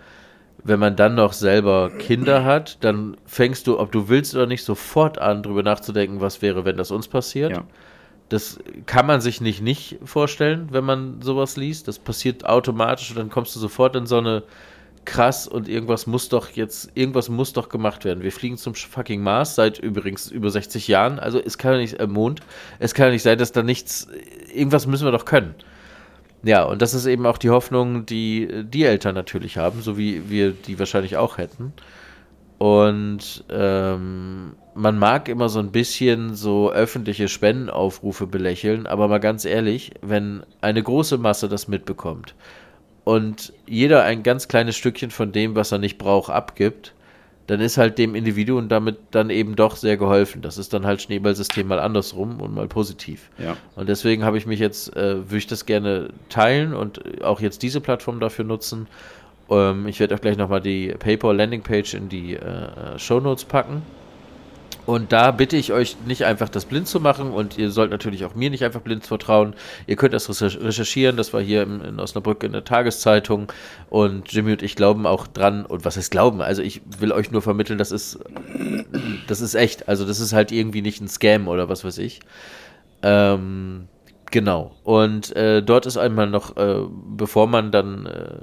Wenn man dann noch selber Kinder hat, dann fängst du, ob du willst oder nicht, sofort an, drüber nachzudenken, was wäre, wenn das uns passiert. Ja. Das kann man sich nicht nicht vorstellen, wenn man sowas liest. Das passiert automatisch und dann kommst du sofort in so eine krass und irgendwas muss doch jetzt, irgendwas muss doch gemacht werden. Wir fliegen zum fucking Mars seit übrigens über 60 Jahren. Also es kann ja nicht, äh, Mond, es kann ja nicht sein, dass da nichts, irgendwas müssen wir doch können. Ja, und das ist eben auch die Hoffnung, die die Eltern natürlich haben, so wie wir die wahrscheinlich auch hätten. Und ähm, man mag immer so ein bisschen so öffentliche Spendenaufrufe belächeln, aber mal ganz ehrlich, wenn eine große Masse das mitbekommt und jeder ein ganz kleines Stückchen von dem, was er nicht braucht, abgibt, dann ist halt dem Individuum damit dann eben doch sehr geholfen. Das ist dann halt Schneeballsystem mal andersrum und mal positiv. Ja. Und deswegen habe ich mich jetzt, äh, würde ich das gerne teilen und auch jetzt diese Plattform dafür nutzen. Ähm, ich werde auch gleich nochmal die PayPal-Landingpage in die äh, Shownotes packen. Und da bitte ich euch nicht einfach das blind zu machen und ihr sollt natürlich auch mir nicht einfach blind vertrauen. Ihr könnt das recher- recherchieren, das war hier in, in Osnabrück in der Tageszeitung und Jimmy und ich glauben auch dran und was heißt glauben? Also ich will euch nur vermitteln, das ist, das ist echt. Also das ist halt irgendwie nicht ein Scam oder was weiß ich. Ähm, genau. Und äh, dort ist einmal noch, äh, bevor man dann äh,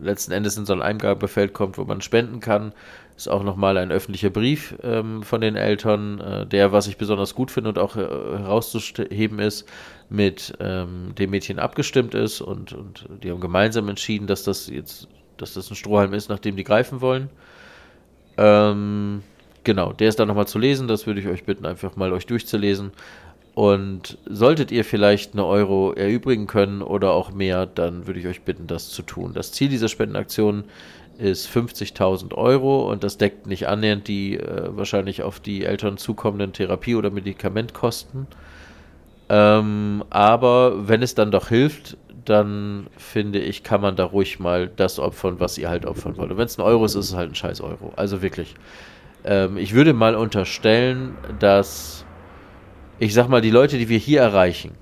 letzten Endes in so ein Eingabefeld kommt, wo man spenden kann, ist auch nochmal ein öffentlicher Brief ähm, von den Eltern, äh, der, was ich besonders gut finde und auch äh, herauszuheben ist, mit ähm, dem Mädchen abgestimmt ist und, und die haben gemeinsam entschieden, dass das jetzt, dass das ein Strohhalm ist, nach dem die greifen wollen. Ähm, genau, der ist dann nochmal zu lesen, das würde ich euch bitten, einfach mal euch durchzulesen. Und solltet ihr vielleicht eine Euro erübrigen können oder auch mehr, dann würde ich euch bitten, das zu tun. Das Ziel dieser Spendenaktion ist 50.000 Euro und das deckt nicht annähernd die äh, wahrscheinlich auf die Eltern zukommenden Therapie- oder Medikamentkosten. Ähm, aber wenn es dann doch hilft, dann finde ich, kann man da ruhig mal das opfern, was ihr halt opfern wollt. Und wenn es ein Euro ist, ist es halt ein scheiß Euro. Also wirklich. Ähm, ich würde mal unterstellen, dass, ich sag mal, die Leute, die wir hier erreichen,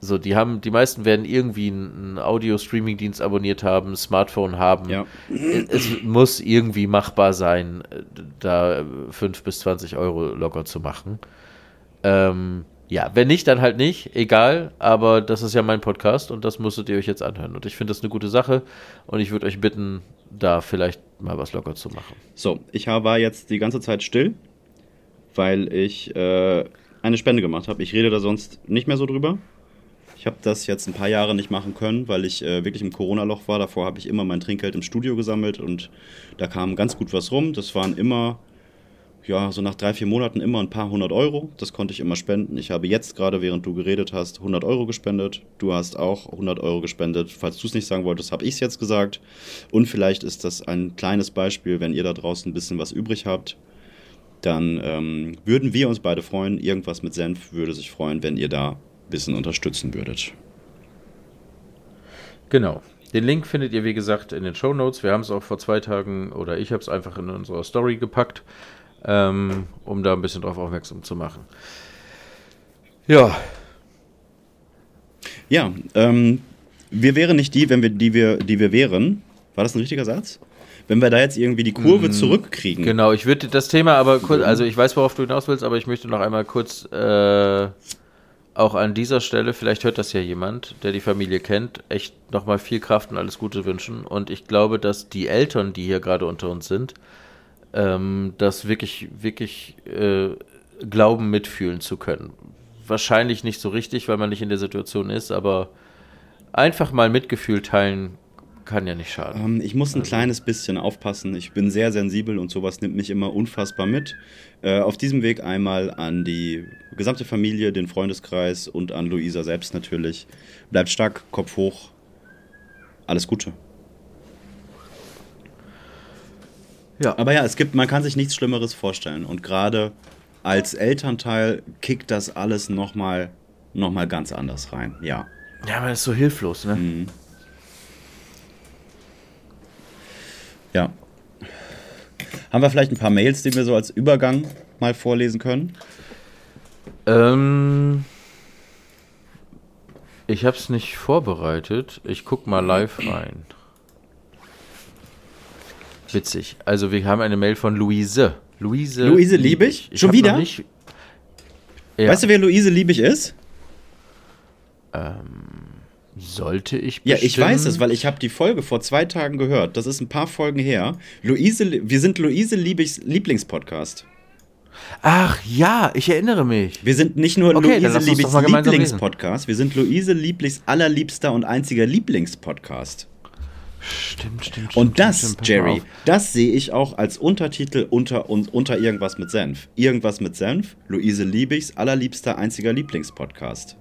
so, die haben, die meisten werden irgendwie einen Audio-Streaming-Dienst abonniert haben, ein Smartphone haben. Ja. Es muss irgendwie machbar sein, da 5 bis 20 Euro locker zu machen. Ähm, ja, wenn nicht, dann halt nicht, egal, aber das ist ja mein Podcast und das musstet ihr euch jetzt anhören. Und ich finde das eine gute Sache und ich würde euch bitten, da vielleicht mal was locker zu machen. So, ich war jetzt die ganze Zeit still, weil ich äh, eine Spende gemacht habe. Ich rede da sonst nicht mehr so drüber. Ich habe das jetzt ein paar Jahre nicht machen können, weil ich äh, wirklich im Corona-Loch war. Davor habe ich immer mein Trinkgeld im Studio gesammelt und da kam ganz gut was rum. Das waren immer, ja, so nach drei, vier Monaten immer ein paar hundert Euro. Das konnte ich immer spenden. Ich habe jetzt gerade, während du geredet hast, 100 Euro gespendet. Du hast auch 100 Euro gespendet. Falls du es nicht sagen wolltest, habe ich es jetzt gesagt. Und vielleicht ist das ein kleines Beispiel, wenn ihr da draußen ein bisschen was übrig habt. Dann ähm, würden wir uns beide freuen. Irgendwas mit Senf würde sich freuen, wenn ihr da bisschen unterstützen würdet. Genau. Den Link findet ihr, wie gesagt, in den Show Notes. Wir haben es auch vor zwei Tagen, oder ich habe es einfach in unserer Story gepackt, ähm, um da ein bisschen drauf aufmerksam zu machen. Ja. Ja, ähm, wir wären nicht die, wenn wir die wir, die wir wären. War das ein richtiger Satz? Wenn wir da jetzt irgendwie die Kurve mm, zurückkriegen. Genau, ich würde das Thema aber kurz, also ich weiß, worauf du hinaus willst, aber ich möchte noch einmal kurz äh, auch an dieser Stelle, vielleicht hört das ja jemand, der die Familie kennt, echt nochmal viel Kraft und alles Gute wünschen. Und ich glaube, dass die Eltern, die hier gerade unter uns sind, ähm, das wirklich, wirklich äh, glauben, mitfühlen zu können. Wahrscheinlich nicht so richtig, weil man nicht in der Situation ist, aber einfach mal Mitgefühl teilen kann ja nicht schaden. Ähm, ich muss ein also. kleines bisschen aufpassen. Ich bin sehr sensibel und sowas nimmt mich immer unfassbar mit. Äh, auf diesem Weg einmal an die gesamte Familie, den Freundeskreis und an Luisa selbst natürlich. Bleibt stark, Kopf hoch. Alles Gute. Ja. Aber ja, es gibt, man kann sich nichts Schlimmeres vorstellen. Und gerade als Elternteil kickt das alles nochmal noch mal ganz anders rein. Ja. Ja, man ist so hilflos, ne? Mhm. Ja. Haben wir vielleicht ein paar Mails, die wir so als Übergang mal vorlesen können? Ähm, ich habe es nicht vorbereitet. Ich guck mal live rein. Witzig. Also wir haben eine Mail von Luise. Luise, Luise Liebig? Ich Schon wieder? Nicht, ja. Weißt du, wer Luise Liebig ist? Ähm, sollte ich bestimmt? Ja, ich weiß es, weil ich habe die Folge vor zwei Tagen gehört. Das ist ein paar Folgen her. Luise, wir sind Luise Liebigs Lieblingspodcast. Ach ja, ich erinnere mich. Wir sind nicht nur okay, Luise Liebigs Lieblingspodcast, wir sind Luise Liebligs allerliebster und einziger Lieblingspodcast. Stimmt, stimmt, Und das, stimmt, Jerry, das sehe ich auch als Untertitel unter, unter irgendwas mit Senf. Irgendwas mit Senf, Luise Liebigs allerliebster einziger Lieblingspodcast.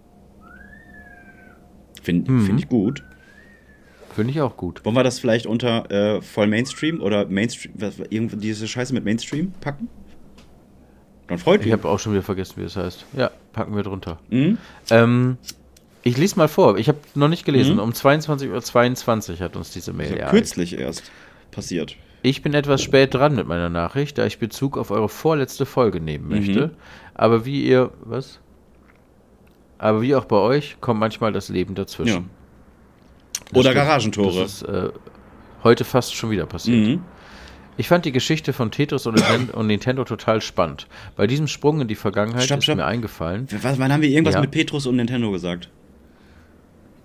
Finde mhm. find ich gut. Finde ich auch gut. Wollen wir das vielleicht unter äh, voll Mainstream oder Mainstream, was, irgendwie diese Scheiße mit Mainstream packen? Dann freut mich. Ich habe auch schon wieder vergessen, wie es heißt. Ja, packen wir drunter. Mhm. Ähm, ich lese mal vor. Ich habe noch nicht gelesen. Mhm. Um 22.22 Uhr 22 hat uns diese Mail ja, Kürzlich erst passiert. Ich bin etwas spät dran mit meiner Nachricht, da ich Bezug auf eure vorletzte Folge nehmen möchte. Mhm. Aber wie ihr. Was? Aber wie auch bei euch kommt manchmal das Leben dazwischen. Ja. Oder stimmt. Garagentore. Das ist äh, heute fast schon wieder passiert. Mhm. Ich fand die Geschichte von Tetris und, und, Nintendo total spannend. Bei diesem Sprung in die Vergangenheit stopp, stopp. ist mir eingefallen. Was, wann haben wir irgendwas ja. mit Petrus und Nintendo gesagt?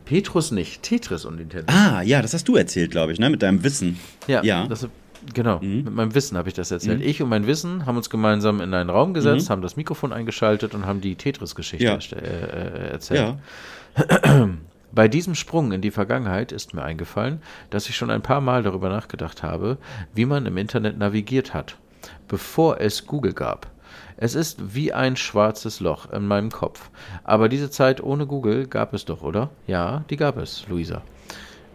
Petrus nicht, Tetris und Nintendo. Ah, ja, das hast du erzählt, glaube ich, ne? Mit deinem Wissen. Ja, ja. Das, Genau, mhm. mit meinem Wissen habe ich das erzählt. Mhm. Ich und mein Wissen haben uns gemeinsam in einen Raum gesetzt, mhm. haben das Mikrofon eingeschaltet und haben die Tetris-Geschichte ja. äh, äh, erzählt. Ja. Bei diesem Sprung in die Vergangenheit ist mir eingefallen, dass ich schon ein paar Mal darüber nachgedacht habe, wie man im Internet navigiert hat, bevor es Google gab. Es ist wie ein schwarzes Loch in meinem Kopf. Aber diese Zeit ohne Google gab es doch, oder? Ja, die gab es, Luisa.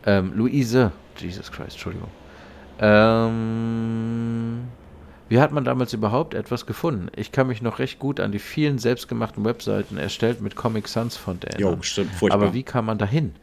Ähm, Luise. Jesus Christ, Entschuldigung. Ähm, wie hat man damals überhaupt etwas gefunden? Ich kann mich noch recht gut an die vielen selbstgemachten Webseiten erstellt mit Comic Sans Font erinnern. Jo, stimmt, furchtbar. Aber wie kam man dahin?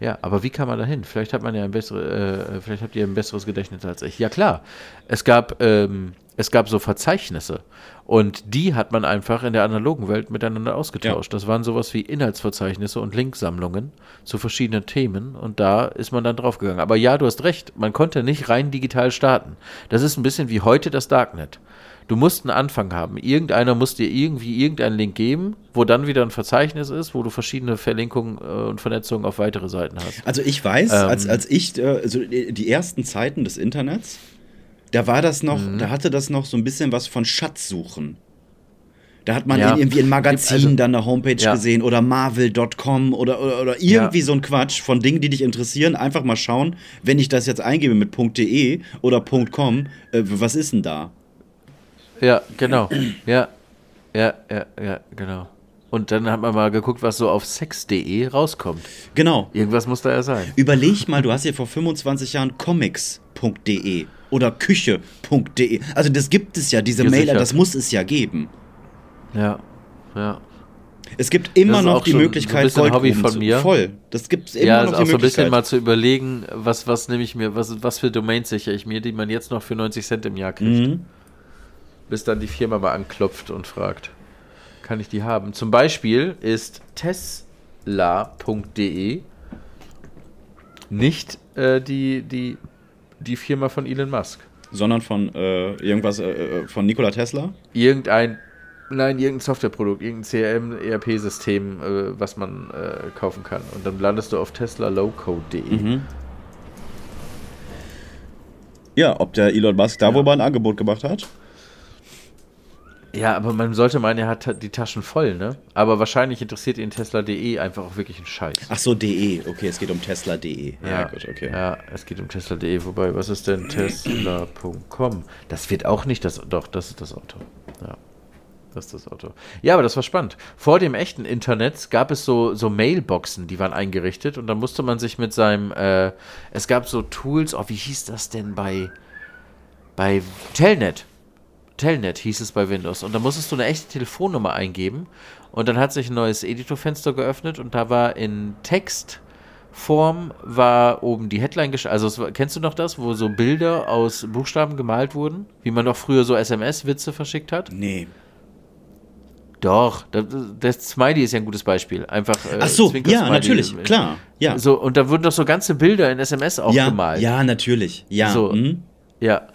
Ja, aber wie kam man dahin? Vielleicht hat man ja ein bessere, äh, vielleicht habt ihr ein besseres Gedächtnis als ich. Ja klar, es gab, ähm, es gab so Verzeichnisse und die hat man einfach in der analogen Welt miteinander ausgetauscht. Das waren sowas wie Inhaltsverzeichnisse und Linksammlungen zu verschiedenen Themen und da ist man dann draufgegangen. Aber ja, du hast recht, man konnte nicht rein digital starten. Das ist ein bisschen wie heute das Darknet. Du musst einen Anfang haben. Irgendeiner muss dir irgendwie irgendeinen Link geben, wo dann wieder ein Verzeichnis ist, wo du verschiedene Verlinkungen äh, und Vernetzungen auf weitere Seiten hast. Also ich weiß, Ähm. als, als ich, also die ersten Zeiten des Internets, da war das noch, Mhm. da hatte das noch so ein bisschen was von Schatzsuchen. Da hat man Ja. irgendwie ein Magazin, Also- dann eine Homepage Ja. gesehen oder marvel.com oder, oder, oder irgendwie Ja. so ein Quatsch von Dingen, die dich interessieren. Einfach mal schauen, wenn ich das jetzt eingebe mit .de oder .com, äh, was ist denn da? Ja, genau. Ja, ja, ja, ja, genau. Und dann hat man mal geguckt, was so auf sex.de rauskommt. Genau. Irgendwas muss da ja sein. Überleg mal, du hast hier vor 25 Jahren comics.de oder küche.de. Also das gibt es ja, diese Gesichert. Mailer, das muss es ja geben. Ja, ja. Es gibt immer noch die Möglichkeit, so ein bisschen Hobby von mir. Voll. Das gibt immer Ja, noch ist die auch so ein bisschen mal zu überlegen, was, was nehme ich mir, was, was für Domains sichere ich mir, die man jetzt noch für 90 Cent im Jahr kriegt. Mhm. Bis dann die Firma mal anklopft und fragt, kann ich die haben? Zum Beispiel ist tesla.de nicht äh, die, die, die Firma von Elon Musk. Sondern von äh, irgendwas äh, äh, von Nikola Tesla. Irgendein, nein, irgendein Softwareprodukt, irgendein CRM, ERP-System, äh, was man äh, kaufen kann. Und dann landest du auf teslalowcode.de. Mhm. Ja, ob der Elon Musk da wohl mal ein Angebot gemacht hat? Ja, aber man sollte meinen, er hat die Taschen voll, ne? Aber wahrscheinlich interessiert ihn Tesla.de einfach auch wirklich einen Scheiß. Ach so, de. Okay, es geht um Tesla.de. Ja, gut, okay. Ja, es geht um Tesla.de. Wobei, was ist denn Tesla.com? Das wird auch nicht das. Doch, das ist das Auto. Ja. Das ist das Auto. Ja, aber das war spannend. Vor dem echten Internet gab es so, so Mailboxen, die waren eingerichtet und dann musste man sich mit seinem. Äh, es gab so Tools, oh, wie hieß das denn bei. bei Telnet? Telnet hieß es bei Windows. Und da musstest du eine echte Telefonnummer eingeben. Und dann hat sich ein neues Editorfenster geöffnet und da war in Textform war oben die Headline gesch- Also war, kennst du noch das, wo so Bilder aus Buchstaben gemalt wurden? Wie man doch früher so SMS-Witze verschickt hat? Nee. Doch, das, das Smiley ist ja ein gutes Beispiel. Einfach. Äh, Ach so, Zwinker ja, Smiley. natürlich, klar. Ja. So, und da wurden doch so ganze Bilder in SMS auch ja, gemalt. ja, natürlich. Ja. So. mhm. Ja.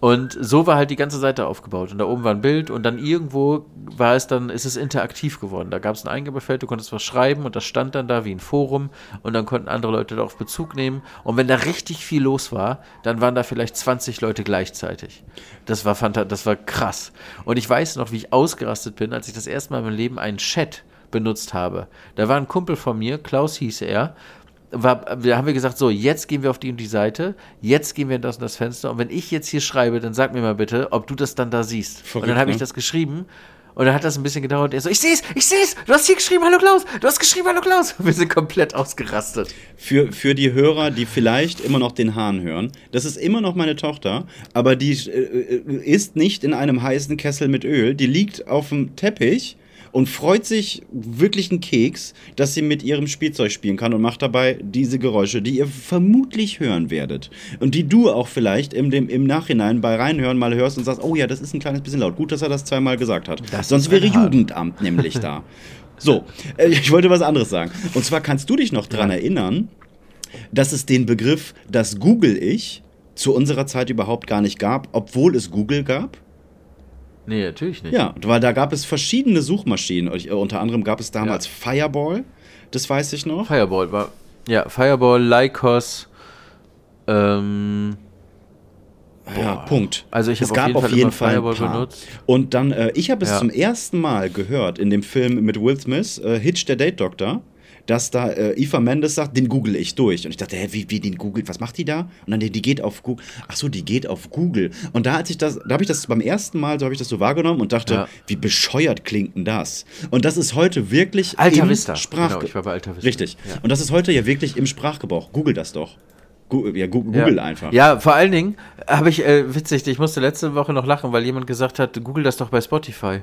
Und so war halt die ganze Seite aufgebaut. Und da oben war ein Bild und dann irgendwo war es dann, ist es interaktiv geworden. Da gab es ein Eingebefeld, du konntest was schreiben und das stand dann da wie ein Forum und dann konnten andere Leute darauf Bezug nehmen. Und wenn da richtig viel los war, dann waren da vielleicht 20 Leute gleichzeitig. Das war das war krass. Und ich weiß noch, wie ich ausgerastet bin, als ich das erste Mal in meinem Leben einen Chat benutzt habe. Da war ein Kumpel von mir, Klaus hieß er, war, da haben wir gesagt, so, jetzt gehen wir auf die und die Seite, jetzt gehen wir in das und das Fenster und wenn ich jetzt hier schreibe, dann sag mir mal bitte, ob du das dann da siehst. Verrückt, und dann habe ich ne? das geschrieben und dann hat das ein bisschen gedauert. Er so, ich seh's, ich seh's, du hast hier geschrieben, hallo Klaus, du hast geschrieben, hallo Klaus. Wir sind komplett ausgerastet. Für, für die Hörer, die vielleicht immer noch den Hahn hören, das ist immer noch meine Tochter, aber die äh, äh, ist nicht in einem heißen Kessel mit Öl. Die liegt auf dem Teppich und freut sich wirklich einen Keks, dass sie mit ihrem Spielzeug spielen kann und macht dabei diese Geräusche, die ihr vermutlich hören werdet. Und die du auch vielleicht im, dem, im Nachhinein bei Reinhören mal hörst und sagst, oh ja, das ist ein kleines bisschen laut. Gut, dass er das zweimal gesagt hat. Das Sonst wäre Hahn. Jugendamt nämlich da. So, äh, ich wollte was anderes sagen. Und zwar kannst du dich noch dran erinnern, dass es den Begriff das Google-Ich zu unserer Zeit überhaupt gar nicht gab, obwohl es Google gab? Nee, natürlich nicht. Ja, weil da gab es verschiedene Suchmaschinen. Äh, Unter anderem gab es damals Fireball, das weiß ich noch. Fireball war, ja, Fireball, Lycos, ähm, Ja, Punkt. Also ich es habe auf gab jeden auf Fall jeden Fall ein Fireball paar. benutzt. Und dann, äh, ich habe es Ja. zum ersten Mal gehört in dem Film mit Will Smith, äh, Hitch der Date Doctor. Dass da äh, Eva Mendes sagt, den google ich durch. Und ich dachte, hä, wie, wie den googelt, was macht die da? Und dann, die, die geht auf Google. Ach so, die geht auf Google. Und da als ich das, da habe ich das beim ersten Mal, so habe ich das so wahrgenommen und dachte, Ja. wie bescheuert klingt denn das? Und das ist heute wirklich Alta im Vista. Sprach Genau, ich war bei Alta Vista. Richtig. Ja. Und das ist heute ja wirklich im Sprachgebrauch. Google das doch. Gu ja, Google ja. einfach. Ja, vor allen Dingen habe ich, äh, witzig, ich musste letzte Woche noch lachen, weil jemand gesagt hat, google das doch bei Spotify.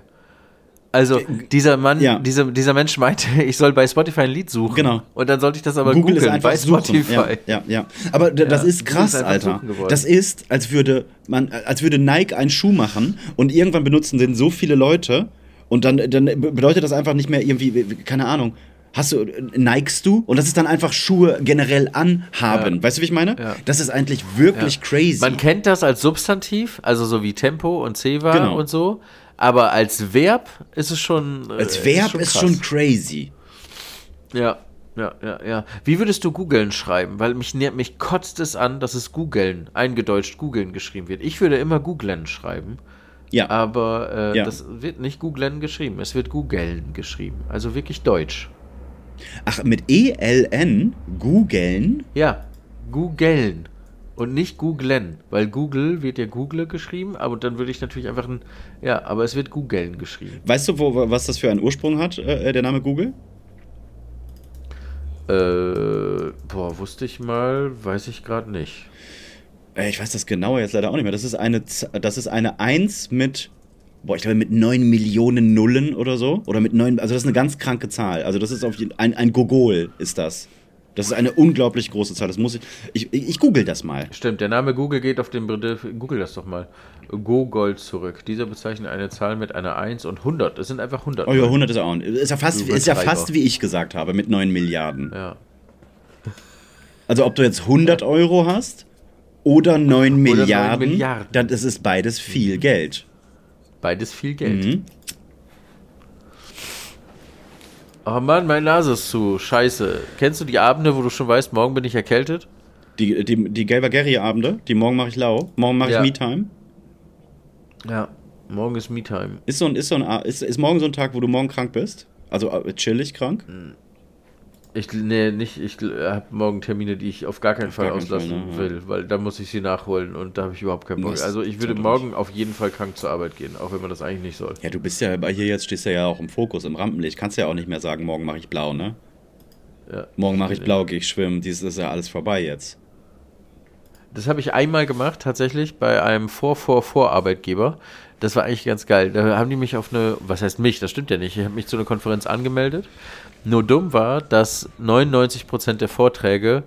Also, dieser Mann, ja. dieser, dieser Mensch meinte, ich soll bei Spotify ein Lied suchen. Genau. Und dann sollte ich das aber Google googeln einfach bei suchen. Spotify. Ja, ja, ja. Aber d- das Ja, ist krass, ist Alter. Das ist, als würde man, als würde Nike einen Schuh machen und irgendwann benutzen den so viele Leute und dann, dann bedeutet das einfach nicht mehr irgendwie, keine Ahnung. Hast du, Nikest du? Und das ist dann einfach Schuhe generell anhaben. Ja. Weißt du, wie ich meine? Ja. Das ist eigentlich wirklich Ja. crazy. Man kennt das als Substantiv, also so wie Tempo und Ceva Genau. und so. Aber als Verb ist es schon. äh, Als Verb ist krass. schon crazy. Ja, ja, ja, ja. Wie würdest du googeln schreiben? Weil mich, nährt- mich kotzt es an, dass es googeln, eingedeutscht googeln geschrieben wird. Ich würde immer googlen schreiben. Ja. Aber äh, Ja. das wird nicht googlen geschrieben. Es wird googeln geschrieben. Also wirklich deutsch. Ach, mit ELN, googeln. Ja, googeln. Und nicht googlen. Weil Google wird ja Google geschrieben, aber dann würde ich natürlich einfach ein. Ja, aber es wird googeln geschrieben. Weißt du, wo, was das für einen Ursprung hat, äh, der Name Google? Äh, boah, wusste ich mal, weiß ich gerade nicht. Äh, Ich weiß das genauer jetzt leider auch nicht mehr. Das ist eine, das ist eine 1 mit, boah, ich glaube mit 9 Millionen Nullen oder so. Oder mit 9, also das ist eine ganz kranke Zahl. Also das ist auf jeden ein, ein Gogol ist das. Das ist eine unglaublich große Zahl. Das muss ich, ich, ich, google das mal. Stimmt, der Name Google geht auf den Begriff, google das doch mal, Gogol zurück. Dieser bezeichnet eine Zahl mit einer 1 und 100. Das sind einfach 100. Oh ja, 100 ist auch. Ist ja fast, ist ja fast wie ich gesagt habe, mit 9 Milliarden. Ja. Also ob du jetzt 100 Euro hast oder 9 9 Milliarden, Milliarden. dann ist es beides viel Geld. Beides viel Geld. Mhm. Oh Mann, meine Nase ist zu. Scheiße. Kennst du die Abende, wo du schon weißt, morgen bin ich erkältet? Die, die, die Gelber Gary-Abende, die morgen mache ich lau, morgen mache Ja. ich Me-Time. Ja. Morgen ist Me-Time. Ist, so ein, ist, so ein, ist, ist morgen so ein Tag, wo du morgen krank bist? Also äh, chillig krank? Ich, nee, nicht. Ich habe morgen Termine, die ich auf gar keinen Fall gar auslassen Fall, ne? Will, weil da muss ich sie nachholen und da habe ich überhaupt keinen Bock. Also ich würde morgen auf jeden Fall krank zur Arbeit gehen, auch wenn man das eigentlich nicht soll. Ja, du bist ja bei hier jetzt stehst ja auch im Fokus, im Rampenlicht. Kannst ja auch nicht mehr sagen, morgen mache ich blau, ne? Ja. Morgen mache ich blau, gehe ich schwimmen. Dies ist ja alles vorbei jetzt. Das habe ich einmal gemacht, tatsächlich, bei einem Vor-Vor-Vor-Arbeitgeber. Das war eigentlich ganz geil. Da haben die mich auf eine, was heißt mich, das stimmt ja nicht, ich habe mich zu einer Konferenz angemeldet. Nur dumm war, dass 99% der Vorträge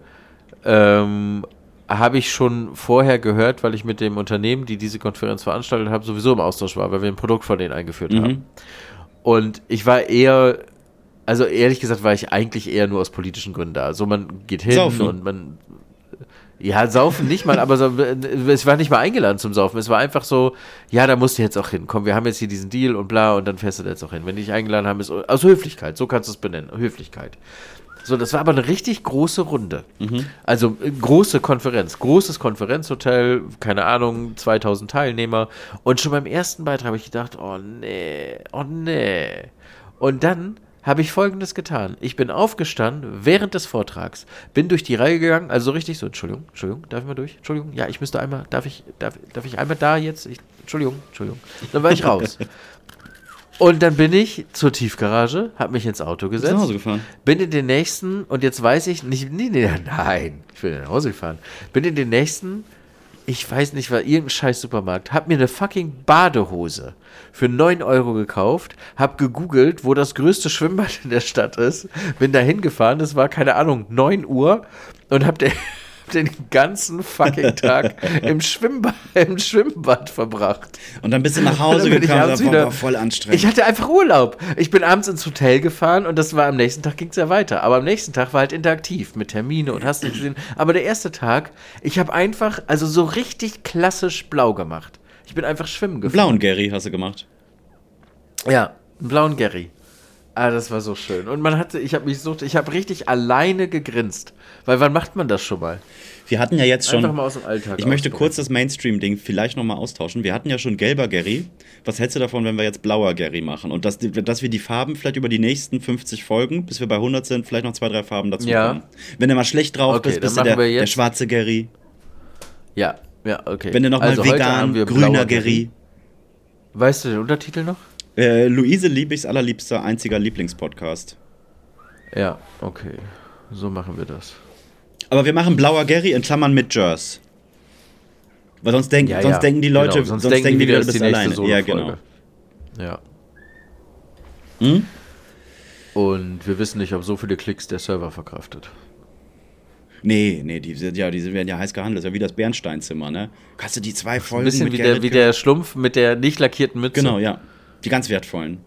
ähm, habe ich schon vorher gehört, weil ich mit dem Unternehmen, die diese Konferenz veranstaltet haben, sowieso im Austausch war, weil wir ein Produkt von denen eingeführt Mhm. haben. Und ich war eher, also ehrlich gesagt, war ich eigentlich eher nur aus politischen Gründen da. Also man geht hin Saufen. und man ja, saufen nicht mal, aber so, es war nicht mal eingeladen zum Saufen. Es war einfach so, ja, da musst du jetzt auch hin. Komm, wir haben jetzt hier diesen Deal und bla und dann fährst du da jetzt auch hin. Wenn die dich eingeladen haben, ist aus Höflichkeit, so kannst du es benennen, Höflichkeit. So, das war aber eine richtig große Runde. Also äh, große Konferenz, großes Konferenzhotel, keine Ahnung, 2000 Teilnehmer. Und schon beim ersten Beitrag habe ich gedacht, oh nee, oh nee. Und dann habe ich Folgendes getan. Ich bin aufgestanden während des Vortrags, bin durch die Reihe gegangen, also so richtig so, Entschuldigung, Entschuldigung, darf ich mal durch? Entschuldigung, ja, ich müsste einmal, darf ich, darf, darf ich einmal da jetzt? Ich, Entschuldigung, Entschuldigung. Dann war ich raus. Und dann bin ich zur Tiefgarage, habe mich ins Auto gesetzt. nach Hause gefahren? Bin in den nächsten, und jetzt weiß ich nicht, nee, nee, nein, ich bin nach Hause gefahren. Bin in den nächsten, ich weiß nicht, war irgendein scheiß Supermarkt, hab mir eine fucking Badehose für 9 Euro gekauft, hab gegoogelt, wo das größte Schwimmbad in der Stadt ist, bin da hingefahren, das war, keine Ahnung, 9 Uhr. Und hab den, den ganzen fucking Tag im Schwimmbad, im Schwimmbad verbracht. Und dann bist du nach Hause gekommen das war voll anstrengend. Ich hatte einfach Urlaub. Ich bin abends ins Hotel gefahren und das war am nächsten Tag ging es ja weiter. Aber am nächsten Tag war halt interaktiv mit Termine und hast nicht gesehen. Aber der erste Tag, ich habe einfach, also so richtig klassisch blau gemacht. Ich bin einfach schwimmen gefahren. Blauen Gary hast du gemacht. Ja, einen blauen Gary. Ah, das war so schön. Und man hatte, ich habe mich so, ich habe richtig alleine gegrinst. Weil wann macht man das schon mal? Wir hatten ja jetzt schon. Einfach mal aus dem Alltag Ich möchte kurz das Mainstream-Ding vielleicht nochmal austauschen. Wir hatten ja schon gelber Gary. Was hältst du davon, wenn wir jetzt blauer Gary machen? Und dass, dass wir die Farben vielleicht über die nächsten 50 Folgen, bis wir bei 100 sind, vielleicht noch zwei, drei Farben dazu Ja. kommen. Wenn du mal schlecht drauf Okay, bist, bist du der, der schwarze Gary. Ja, ja, okay. Wenn du nochmal Also vegan, grüner blauer Gary. Weißt du den Untertitel noch? Äh, Luise Liebigs allerliebster, einziger Lieblingspodcast. Ja, okay. So machen wir das. Aber wir machen blauer Gary in Klammern mit Jers. Weil sonst, denk, Ja, sonst ja, denken die Leute, genau. sonst, denken die wieder, du bist alleine. Ja, genau. Ja. Hm? Und wir wissen nicht, ob so viele Klicks der Server verkraftet. Nee, nee, die, sind ja, die werden ja heiß gehandelt. Das ist ja wie das Bernsteinzimmer, ne? Hast du die zwei Ein Folgen bisschen mit wie der, wie der Schlumpf mit der nicht lackierten Mütze. Genau, ja. Die ganz wertvollen.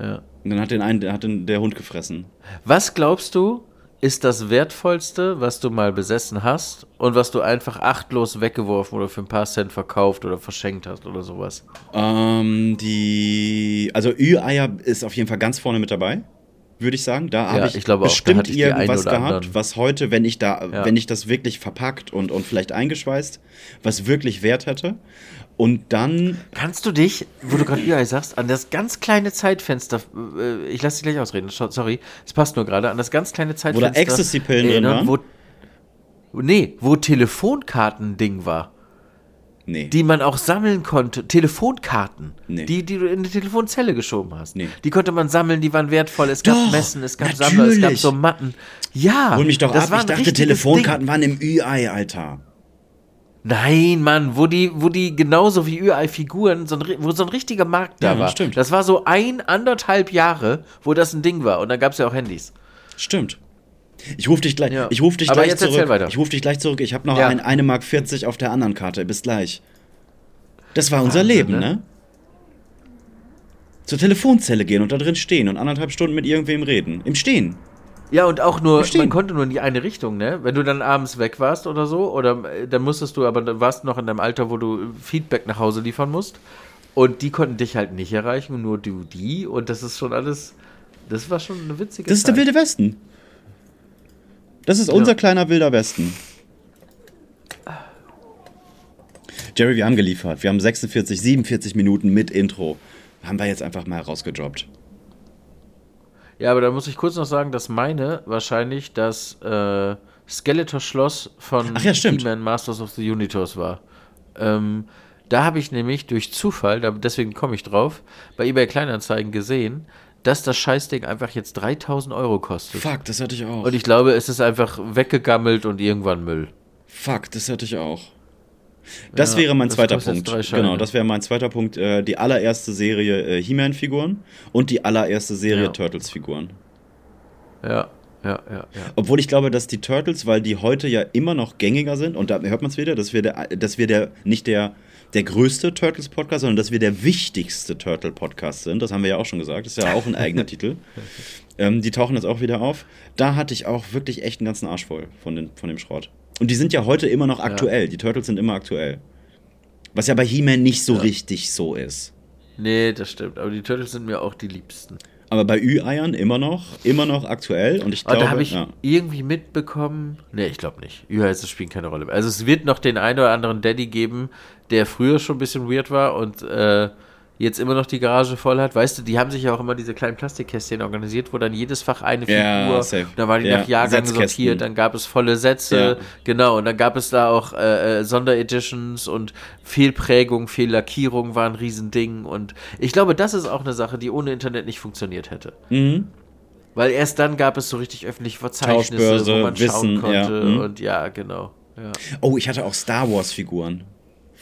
Ja. Und dann hat den einen, hat den, der Hund gefressen. Was glaubst du, ist das Wertvollste, was du mal besessen hast und was du einfach achtlos weggeworfen oder für ein paar Cent verkauft oder verschenkt hast oder sowas? Ähm, die, also Ü-Eier ist auf jeden Fall ganz vorne mit dabei, würde ich sagen. Da habe ich, ich glaube auch, bestimmt ein irgendwas gehabt, anderen. was heute, wenn ich da, Ja. wenn ich das wirklich verpackt und, und vielleicht eingeschweißt, was wirklich Wert hätte. Und dann, Kannst du dich, wo du gerade Ü-Ei sagst, an das ganz kleine Zeitfenster, äh, ich lasse dich gleich ausreden, sorry, es passt nur gerade, an das ganz kleine Zeitfenster. Ecstasy-Pillen drin waren? Wo, nee, wo Telefonkarten-Ding war, nee. die man auch sammeln konnte. Telefonkarten, Nee. die, die du in die Telefonzelle geschoben hast. Nee. Die konnte man sammeln, die waren wertvoll. Es gab Doch, Messen, es gab Sammler, es gab natürlich. so Matten. Ja, Hol mich doch ab, ich dachte, Telefonkarten Ding. waren im Ü-Ei, Alter. Nein, Mann, wo die, wo die genauso wie Ü-Ei-Figuren, so ein, wo so ein richtiger Markt da Ja, war. stimmt. Das war so ein, anderthalb Jahre, wo das ein Ding war. Und dann gab es ja auch Handys. Stimmt. Ich rufe dich gleich, Ja. ich ruf dich Aber gleich zurück. weiter. Ich rufe dich gleich zurück. Ich habe noch Ja. ein, eine Mark 40 auf der anderen Karte. Bis gleich. Das war unser Wahnsinn, Leben, ne? ne? Zur Telefonzelle gehen und da drin stehen und anderthalb Stunden mit irgendwem reden. Im Stehen. Ja, und auch nur, Verstehen. man konnte nur in die eine Richtung, ne? Wenn du dann abends weg warst oder so, oder äh, dann musstest du, aber dann warst noch in deinem Alter, wo du Feedback nach Hause liefern musst. Und die konnten dich halt nicht erreichen, nur du die. Und das ist schon alles, das war schon eine witzige Das ist Zeit. der Wilde Westen. Das ist unser kleiner Wilder Westen. Jerry, wir haben geliefert. Wir haben 46, 47 Minuten mit Intro. Haben wir jetzt einfach mal rausgedroppt. Ja, aber da muss ich kurz noch sagen, dass meine wahrscheinlich das äh, Skeletor-Schloss von ja. He-Man Masters of the Universe war. Ähm, da habe ich nämlich durch Zufall, da, deswegen komme ich drauf, bei eBay Kleinanzeigen gesehen, dass das Scheißding einfach jetzt 3000 Euro kostet. Fuck, das hatte ich auch. Und ich glaube, es ist einfach weggegammelt und irgendwann Müll. Fuck, das hatte ich auch. Das Ja, wäre mein das zweiter Punkt. Genau, das wäre mein zweiter Punkt. Äh, die allererste Serie äh, He-Man-Figuren und die allererste Serie Ja. Turtles-Figuren. Ja, ja, ja, ja. Obwohl ich glaube, dass die Turtles, weil die heute ja immer noch gängiger sind, und da hört man es wieder, dass wir, der, dass wir der, nicht der, der größte Turtles-Podcast, sondern dass wir der wichtigste Turtle-Podcast sind. Das haben wir ja auch schon gesagt. Das ist ja auch ein eigener Titel. Ähm, die tauchen jetzt auch wieder auf. Da hatte ich auch wirklich echt einen ganzen Arsch voll von, den, von dem Schrott. Und die sind ja heute immer noch aktuell. Die Turtles sind immer aktuell. Was ja bei He-Man nicht so richtig so ist. Nee, das stimmt. Aber die Turtles sind mir auch die liebsten. Aber bei Ü-Eiern immer noch, immer noch aktuell. Und ich Aber glaube, da habe ich ja. irgendwie mitbekommen. Nee, ich glaube nicht. Üheize spielen keine Rolle mehr. Also es wird noch den einen oder anderen Daddy geben, der früher schon ein bisschen weird war und äh, jetzt immer noch die Garage voll hat. Weißt du, die haben sich ja auch immer diese kleinen Plastikkästchen organisiert, wo dann jedes Fach eine Ja, Figur, safe. da war die Ja, nach Jahrgang sortiert, dann gab es volle Sätze, Ja. genau, und dann gab es da auch äh, äh, Sondereditions und Fehlprägung, Fehllackierung war ein Riesending und ich glaube, das ist auch eine Sache, die ohne Internet nicht funktioniert hätte. Mhm. Weil erst dann gab es so richtig öffentliche Verzeichnisse, wo man Wissen, schauen ja, konnte. mhm. Und ja, genau. Ja. Oh, ich hatte auch Star Wars-Figuren.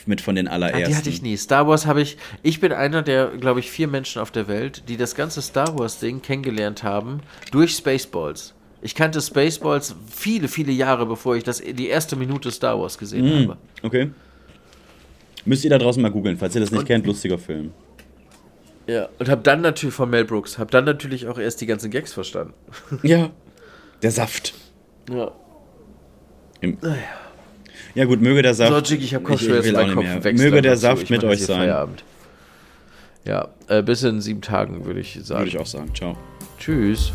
Mit von den Ah, allerersten. die hatte ich nie. Star Wars habe ich. Ich bin einer der, glaube ich, vier Menschen auf der Welt, die das ganze Star Wars-Ding kennengelernt haben durch Spaceballs. Ich kannte Spaceballs viele, viele Jahre, bevor ich das, die erste Minute Star Wars gesehen Mhm. habe. Okay. Müsst ihr da draußen mal googeln, falls ihr das nicht kennt, lustiger Film. Ja. Und habe dann natürlich von Mel Brooks, habe dann natürlich auch erst die ganzen Gags verstanden. Ja. Der Saft. Ja. Im ja gut, möge der Saft. So, Jiggy, ich habe Kopfschmerzen, nicht Kopf mehr. wächst Möge der. Saft mit euch sein. Feierabend. Ja, äh, bis in sieben Tagen würde ich sagen. Würde ich auch sagen. Ciao. Tschüss.